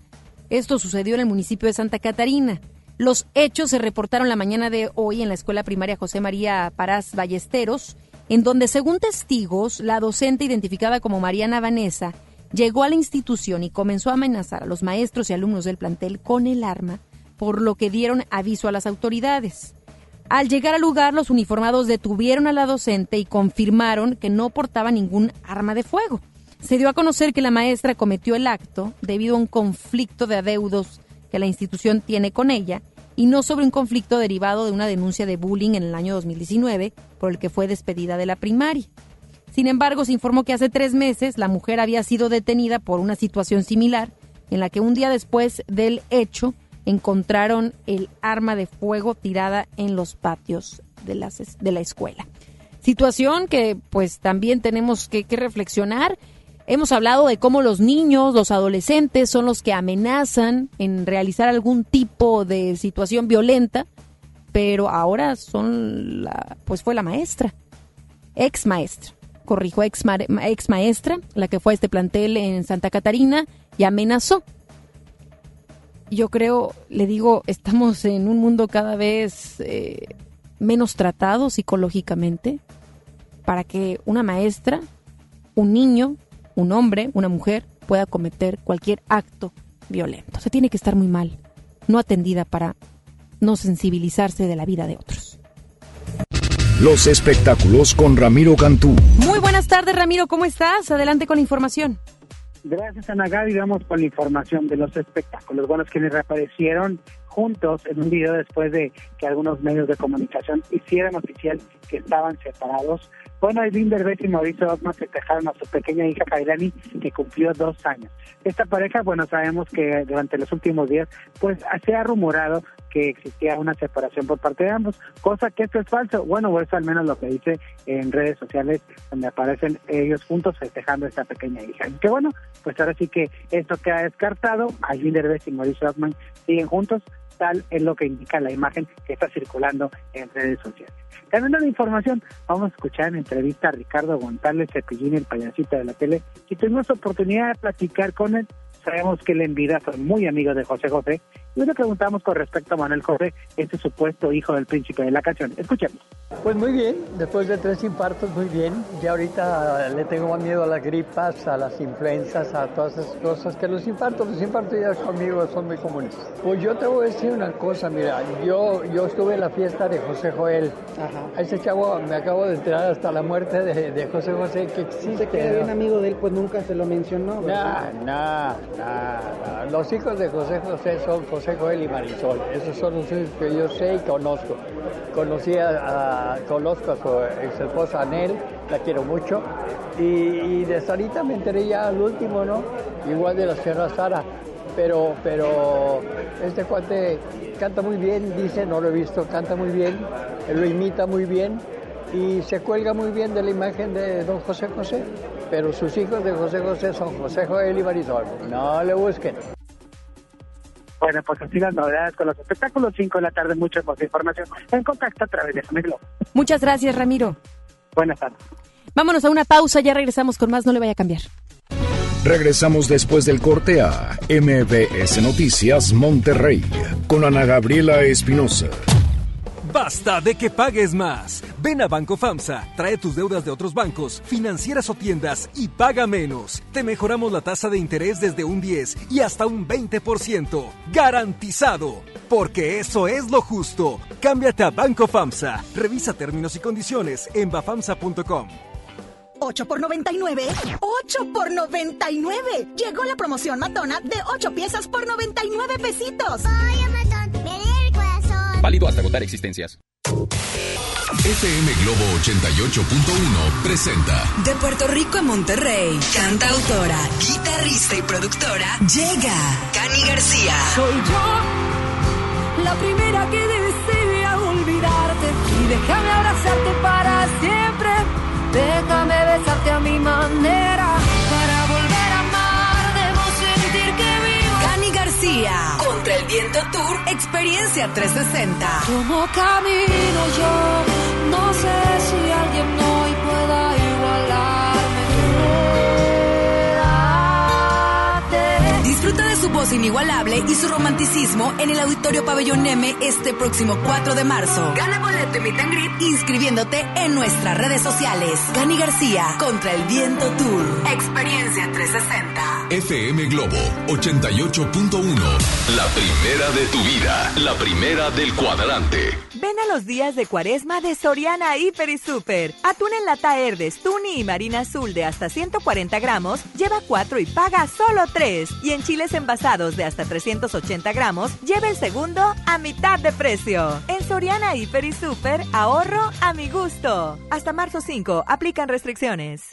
Esto sucedió en el municipio de Santa Catarina. Los hechos se reportaron la mañana de hoy en la escuela primaria José María Parás Ballesteros, en donde, según testigos, la docente identificada como Mariana Vanessa llegó a la institución y comenzó a amenazar a los maestros y alumnos del plantel con el arma, por lo que dieron aviso a las autoridades. Al llegar al lugar, los uniformados detuvieron a la docente y confirmaron que no portaba ningún arma de fuego. Se dio a conocer que la maestra cometió el acto debido a un conflicto de adeudos que la institución tiene con ella y no sobre un conflicto derivado de una denuncia de bullying en el año 2019 por el que fue despedida de la primaria. Sin embargo, se informó que hace tres meses la mujer había sido detenida por una situación similar en la que un día después del hecho encontraron el arma de fuego tirada en los patios de, las, de la escuela. Situación que pues también tenemos que, que reflexionar. Hemos hablado de cómo los niños, los adolescentes son los que amenazan en realizar algún tipo de situación violenta, pero ahora son la, pues fue la maestra, ex maestra, corrijo, ex, ex maestra, la que fue a este plantel en Santa Catarina y amenazó. Yo creo, le digo, estamos en un mundo cada vez eh, menos tratado psicológicamente para que una maestra, un niño, un hombre, una mujer pueda cometer cualquier acto violento. Se tiene que estar muy mal, no atendida para no sensibilizarse de la vida de otros. Los espectáculos con Ramiro Cantú. Muy buenas tardes, Ramiro, ¿cómo estás? Adelante con la información. Gracias, Ana Gaby. Vamos con la información de los espectáculos. Bueno, quienes reaparecieron juntos en un video después de que algunos medios de comunicación hicieran oficial que estaban separados. Bueno, Aileen Derbez y Mauricio Ockman festejaron a su pequeña hija Kailani, que cumplió dos años. Esta pareja, bueno, sabemos que durante los últimos días, pues se ha rumorado que existía una separación por parte de ambos, cosa que esto es falso. Bueno, eso al menos lo que dice en redes sociales donde aparecen ellos juntos festejando a esta pequeña hija. Que bueno, pues ahora sí que esto queda descartado. Aileen Derbez y Mauricio Ockman siguen juntos, tal es lo que indica la imagen que está circulando en redes sociales. Cambiando la información, vamos a escuchar en entrevista a Ricardo González Cepillín, el payasito de la tele, y tuvimos oportunidad de platicar con él. Sabemos que él en vida son muy amigos de José José, y le preguntamos con respecto a Manuel José, este supuesto hijo del príncipe de la canción. Escuchemos. Pues muy bien, después de tres infartos, muy bien. Ya ahorita le tengo más miedo a las gripas, a las influencias, a todas esas cosas que los infartos. Los infartos ya conmigo son muy comunes. Pues yo te voy a decir una cosa, mira, yo, yo estuve en la fiesta de José Joel. Ajá. ese chavo me acabo de enterar hasta la muerte de, de José José que existe. que bien amigo de él, pues nunca se lo mencionó. No, no, no. Los hijos de José José son José Joel y Marisol. Esos son los hijos que yo sé y conozco. Conocí a, conozco a su ex esposa Anel, la quiero mucho. Y, de Sarita me enteré ya al último, ¿no? Igual de la señora Sara. Pero, pero este cuate canta muy bien, dice, no lo he visto, canta muy bien, lo imita muy bien y se cuelga muy bien de la imagen de don José José. Pero sus hijos de José José son José Joel y Marisol. No le busquen. Bueno, pues así las novedades con los espectáculos. 5 de la tarde, mucha más información en contacto a través de Samiglo. Muchas gracias, Ramiro. Buenas tardes. Vámonos a una pausa, ya regresamos con más, no le vaya a cambiar. Regresamos después del corte a MBS Noticias Monterrey con Ana Gabriela Espinosa. Basta de que pagues más. Ven a Banco FAMSA, trae tus deudas de otros bancos, financieras o tiendas y paga menos. Te mejoramos la tasa de interés desde un 10 y hasta un 20%. Garantizado. Porque eso es lo justo. Cámbiate a Banco FAMSA. Revisa términos y condiciones en bafamsa.com. 8 por 99. 8 por 99. Llegó la promoción matona de 8 piezas por 99 pesitos. Válido hasta agotar existencias. FM Globo 88.1 presenta. De Puerto Rico a Monterrey, cantautora, guitarrista y productora, llega Cani García. Soy yo, la primera que desea olvidarte y déjame abrazarte para siempre. Déjame besarte a mi manera para volver a amar. Debo sentir que vivo. Cani García, viento Tour Experiencia 360. Como camino yo, no sé si alguien su voz inigualable y su romanticismo en el Auditorio Pabellón Neme este próximo 4 de marzo. Gana boleto y meet and greet inscribiéndote en nuestras redes sociales. Gani García contra el Viento Tour. Experiencia 360. FM Globo 88.1. La primera de tu vida. La primera del cuadrante. Ven a los días de cuaresma de Soriana Hiper y Super. Atún en lata Herdes, Tuni y Marina Azul de hasta 140 gramos, lleva 4 y paga solo 3. Y en chiles de hasta 380 gramos, lleva el segundo a mitad de precio. En Soriana Hiper y Super, ahorro a mi gusto. Hasta marzo 5, aplican restricciones.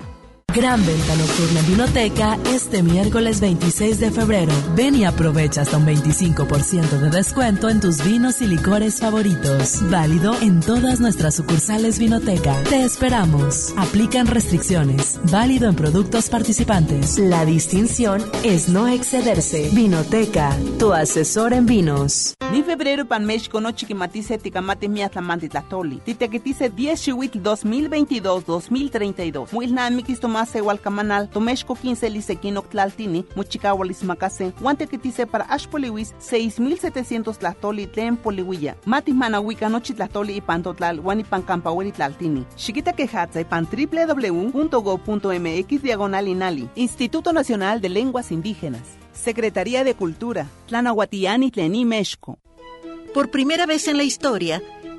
Gran venta nocturna en Vinoteca este miércoles 26 de febrero. Ven y aprovecha hasta un 25% de descuento en tus vinos y licores favoritos. Válido en todas nuestras sucursales Vinoteca. Te esperamos. Aplican restricciones. Válido en productos participantes. La distinción es no excederse. Vinoteca, tu asesor en vinos. Ni febrero pan México no chiquimatice ticamate miatlamante tlatoli. Titequetice 10 chihuitl 2022-2032. Muilnamikis tomase hualcamanal, tomexco 15 lisequino tlaltini, muchicahualis macase, guantequetice para ashpoliwis 6700 tlatoli tlen polihuilla. Mati manahuica nochi tlatoli y pantotlal, guanipan campahueli tlaltini. Chiquita quejatza y pan www.go.mx diagonal inali. Instituto Nacional de Lenguas Indígenas. Secretaría de Cultura, Tlanahuatiani Tlení Mexco. Por primera vez en la historia,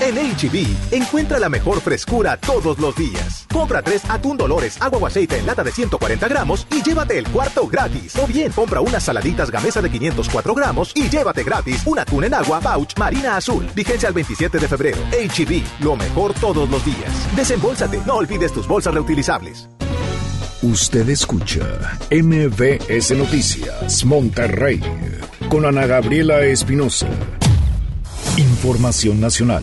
En HB, encuentra la mejor frescura todos los días. Compra tres atún Dolores, agua o aceite en lata de 140 gramos y llévate el cuarto gratis. O bien, compra unas saladitas gamesa de 504 gramos y llévate gratis un atún en agua Pouch Marina Azul. Vigencia al 27 de febrero. HB, lo mejor todos los días. Desembolsate, no olvides tus bolsas reutilizables. Usted escucha MBS Noticias Monterrey con Ana Gabriela Espinosa. Información nacional.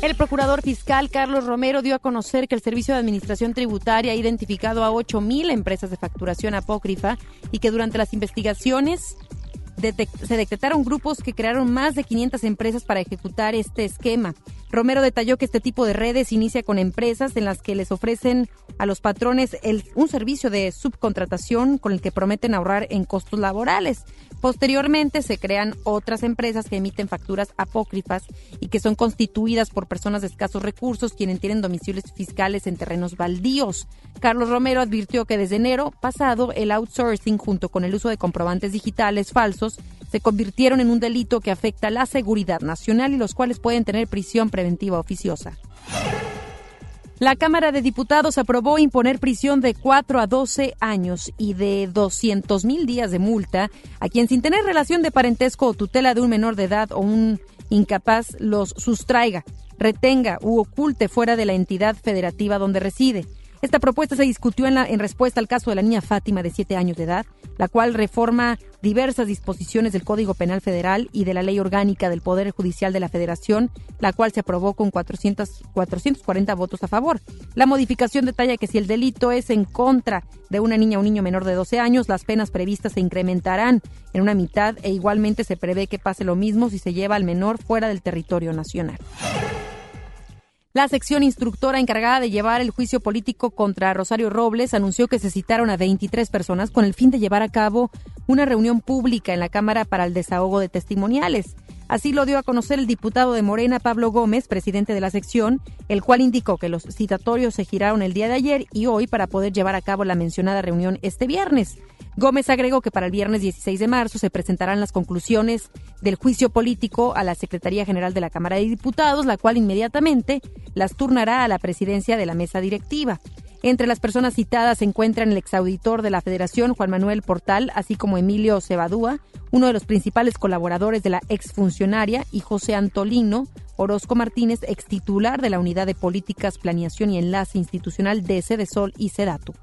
El procurador fiscal Carlos Romero dio a conocer que el Servicio de Administración Tributaria ha identificado a 8.000 empresas de facturación apócrifa y que durante las investigaciones se detectaron grupos que crearon más de 500 empresas para ejecutar este esquema. Romero detalló que este tipo de redes inicia con empresas en las que les ofrecen a los patrones un servicio de subcontratación con el que prometen ahorrar en costos laborales. Posteriormente se crean otras empresas que emiten facturas apócrifas y que son constituidas por personas de escasos recursos quienes tienen domicilios fiscales en terrenos baldíos. Carlos Romero advirtió que desde enero pasado el outsourcing junto con el uso de comprobantes digitales falsos se convirtieron en un delito que afecta la seguridad nacional y los cuales pueden tener prisión preventiva oficiosa. La Cámara de Diputados aprobó imponer prisión de 4 a 12 años y de 200 mil días de multa a quien sin tener relación de parentesco o tutela de un menor de edad o un incapaz los sustraiga, retenga u oculte fuera de la entidad federativa donde reside. Esta propuesta se discutió en, respuesta al caso de la niña Fátima de 7 años de edad, la cual reforma diversas disposiciones del Código Penal Federal y de la Ley Orgánica del Poder Judicial de la Federación, la cual se aprobó con 400, 440 votos a favor. La modificación detalla que si el delito es en contra de una niña o un niño menor de 12 años, las penas previstas se incrementarán en una mitad e igualmente se prevé que pase lo mismo si se lleva al menor fuera del territorio nacional. La sección instructora encargada de llevar el juicio político contra Rosario Robles anunció que se citaron a 23 personas con el fin de llevar a cabo una reunión pública en la Cámara para el desahogo de testimoniales. Así lo dio a conocer el diputado de Morena, Pablo Gómez, presidente de la sección, el cual indicó que los citatorios se giraron el día de ayer y hoy para poder llevar a cabo la mencionada reunión este viernes. Gómez agregó que para el viernes 16 de marzo se presentarán las conclusiones del juicio político a la Secretaría General de la Cámara de Diputados, la cual inmediatamente las turnará a la presidencia de la mesa directiva. Entre las personas citadas se encuentran el exauditor de la Federación, Juan Manuel Portal, así como Emilio Cebadúa, uno de los principales colaboradores de la exfuncionaria, y José Antolino Orozco Martínez, extitular de la Unidad de Políticas, Planeación y Enlace Institucional de Sol y Sedatu.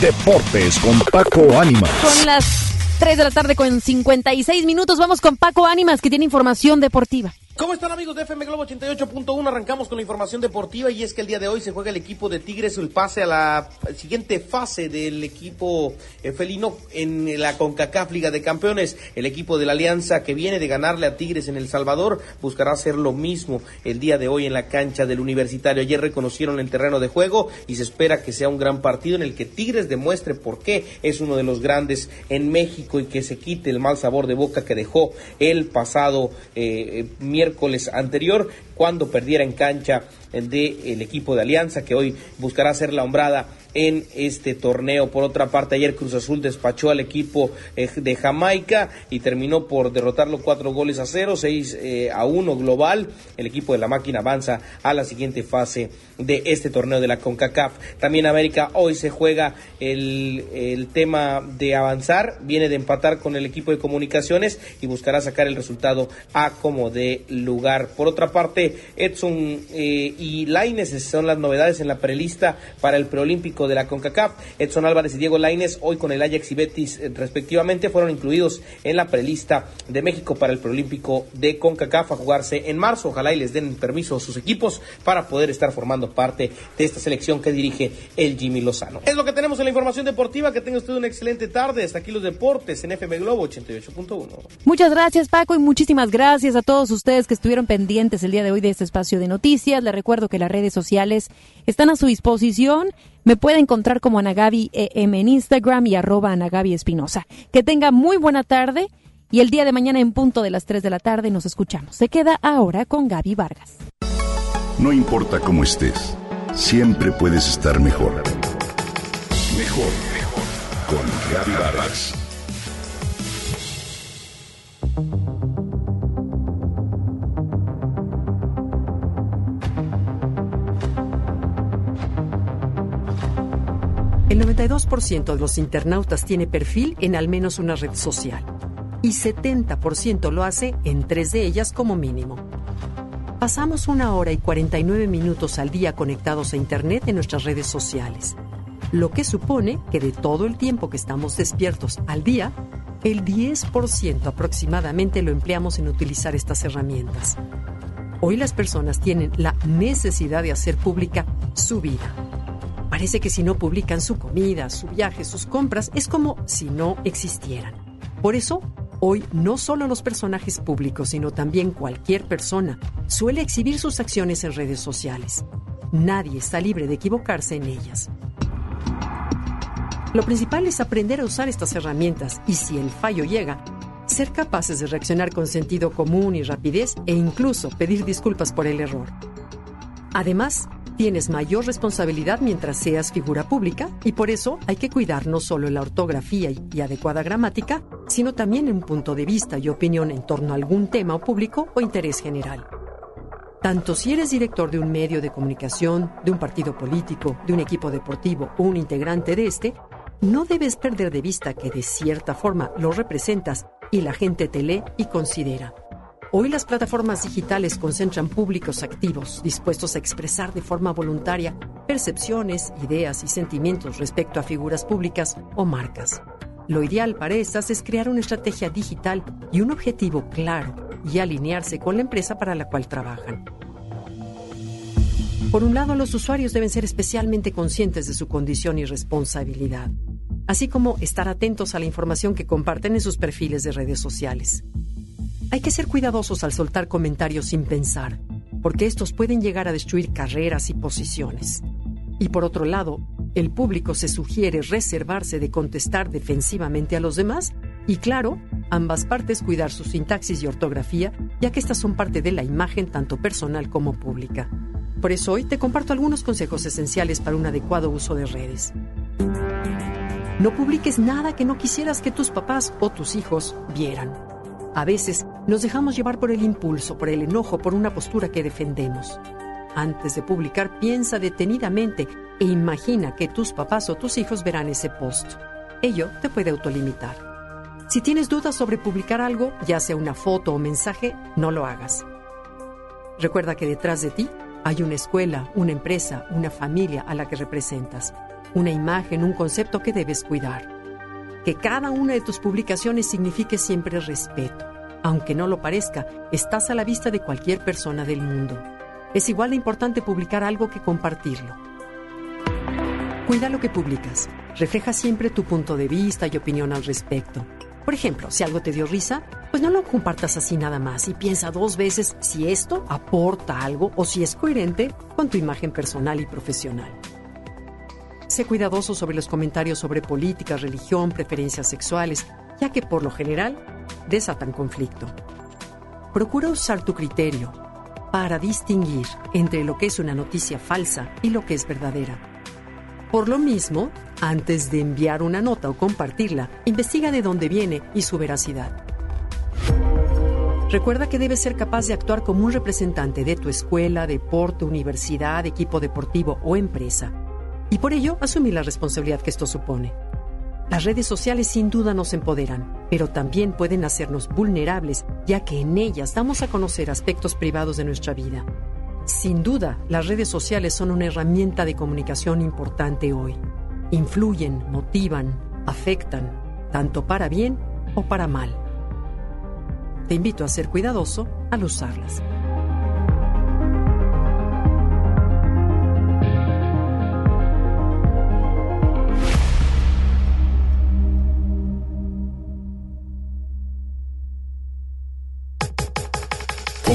Deportes con Paco Ánimas. Son las 3 de la tarde con 56 minutos. Vamos con Paco Ánimas, que tiene información deportiva. ¿Cómo están amigos de FM Globo 88.1? Arrancamos con la información deportiva y es que el día de hoy se juega el equipo de Tigres el pase a la siguiente fase del equipo eh, felino en la CONCACAF Liga de Campeones. El equipo de la Alianza que viene de ganarle a Tigres en El Salvador buscará hacer lo mismo el día de hoy en la cancha del Universitario. Ayer reconocieron el terreno de juego y se espera que sea un gran partido en el que Tigres demuestre por qué es uno de los grandes en México y que se quite el mal sabor de boca que dejó el pasado eh, miércoles miércoles anterior cuando perdiera en cancha del equipo de Alianza que hoy buscará hacer la hombrada en este torneo. Por otra parte, ayer Cruz Azul despachó al equipo eh, de Jamaica y terminó por derrotarlo cuatro goles a cero, seis eh, a uno global. El equipo de la máquina avanza a la siguiente fase de este torneo de la CONCACAF. También América hoy se juega el, el tema de avanzar, viene de empatar con el equipo de comunicaciones y buscará sacar el resultado a como de lugar. Por otra parte, Edson eh, y Laines son las novedades en la prelista para el preolímpico de la CONCACAF. Edson Álvarez y Diego Laines, hoy con el Ajax y Betis eh, respectivamente, fueron incluidos en la prelista de México para el preolímpico de CONCACAF a jugarse en marzo. Ojalá y les den permiso a sus equipos para poder estar formando parte de esta selección que dirige el Jimmy Lozano. Es lo que tenemos en la información deportiva. Que tenga usted una excelente tarde. Hasta aquí los deportes en FM Globo 88.1. Muchas gracias, Paco, y muchísimas gracias a todos ustedes que estuvieron pendientes el día de hoy de este espacio de noticias. Les recuerdo que las redes sociales están a su disposición. Me puede encontrar como Anagabi EM en Instagram y arroba Anagabi Espinosa. Que tenga muy buena tarde y el día de mañana en punto de las 3 de la tarde nos escuchamos. Se queda ahora con Gaby Vargas. No importa cómo estés, siempre puedes estar mejor. Mejor, mejor. Con Gaby Vargas. El 92% de los internautas tiene perfil en al menos una red social y 70% lo hace en tres de ellas como mínimo. Pasamos una hora y 49 minutos al día conectados a Internet en nuestras redes sociales, lo que supone que de todo el tiempo que estamos despiertos al día, el 10% aproximadamente lo empleamos en utilizar estas herramientas. Hoy las personas tienen la necesidad de hacer pública su vida Parece que si no publican su comida, su viaje, sus compras, es como si no existieran. Por eso, hoy no solo los personajes públicos, sino también cualquier persona suele exhibir sus acciones en redes sociales. Nadie está libre de equivocarse en ellas. Lo principal es aprender a usar estas herramientas y si el fallo llega, ser capaces de reaccionar con sentido común y rapidez e incluso pedir disculpas por el error. Además, Tienes mayor responsabilidad mientras seas figura pública y por eso hay que cuidar no solo la ortografía y adecuada gramática, sino también un punto de vista y opinión en torno a algún tema o público o interés general. Tanto si eres director de un medio de comunicación, de un partido político, de un equipo deportivo o un integrante de este, no debes perder de vista que de cierta forma lo representas y la gente te lee y considera. Hoy las plataformas digitales concentran públicos activos, dispuestos a expresar de forma voluntaria percepciones, ideas y sentimientos respecto a figuras públicas o marcas. Lo ideal para estas es crear una estrategia digital y un objetivo claro y alinearse con la empresa para la cual trabajan. Por un lado, los usuarios deben ser especialmente conscientes de su condición y responsabilidad, así como estar atentos a la información que comparten en sus perfiles de redes sociales. Hay que ser cuidadosos al soltar comentarios sin pensar, porque estos pueden llegar a destruir carreras y posiciones. Y por otro lado, el público se sugiere reservarse de contestar defensivamente a los demás y claro, ambas partes cuidar su sintaxis y ortografía ya que estas son parte de la imagen tanto personal como pública. Por eso hoy te comparto algunos consejos esenciales para un adecuado uso de redes. No publiques nada que no quisieras que tus papás o tus hijos vieran. A veces nos dejamos llevar por el impulso, por el enojo, por una postura que defendemos. Antes de publicar, piensa detenidamente e imagina que tus papás o tus hijos verán ese post. Ello te puede autolimitar. Si tienes dudas sobre publicar algo, ya sea una foto o mensaje, no lo hagas. Recuerda que detrás de ti hay una escuela, una empresa, una familia a la que representas una imagen, un concepto que debes cuidar. Que cada una de tus publicaciones signifique siempre respeto. Aunque no lo parezca, estás a la vista de cualquier persona del mundo. Es igual de importante publicar algo que compartirlo. Cuida lo que publicas. Refleja siempre tu punto de vista y opinión al respecto. Por ejemplo, si algo te dio risa, pues no lo compartas así nada más y piensa dos veces si esto aporta algo o si es coherente con tu imagen personal y profesional. Sé cuidadoso sobre los comentarios sobre política, religión, preferencias sexuales, ya que por lo general desatan conflicto. Procura usar tu criterio para distinguir entre lo que es una noticia falsa y lo que es verdadera. Por lo mismo, antes de enviar una nota o compartirla, investiga de dónde viene y su veracidad. Recuerda que debes ser capaz de actuar como un representante de tu escuela, deporte, universidad, equipo deportivo o empresa y por ello asumir la responsabilidad que esto supone. Las redes sociales sin duda nos empoderan, pero también pueden hacernos vulnerables, ya que en ellas damos a conocer aspectos privados de nuestra vida. Sin duda, las redes sociales son una herramienta de comunicación importante hoy. Influyen, motivan, afectan, tanto para bien o para mal. Te invito a ser cuidadoso al usarlas.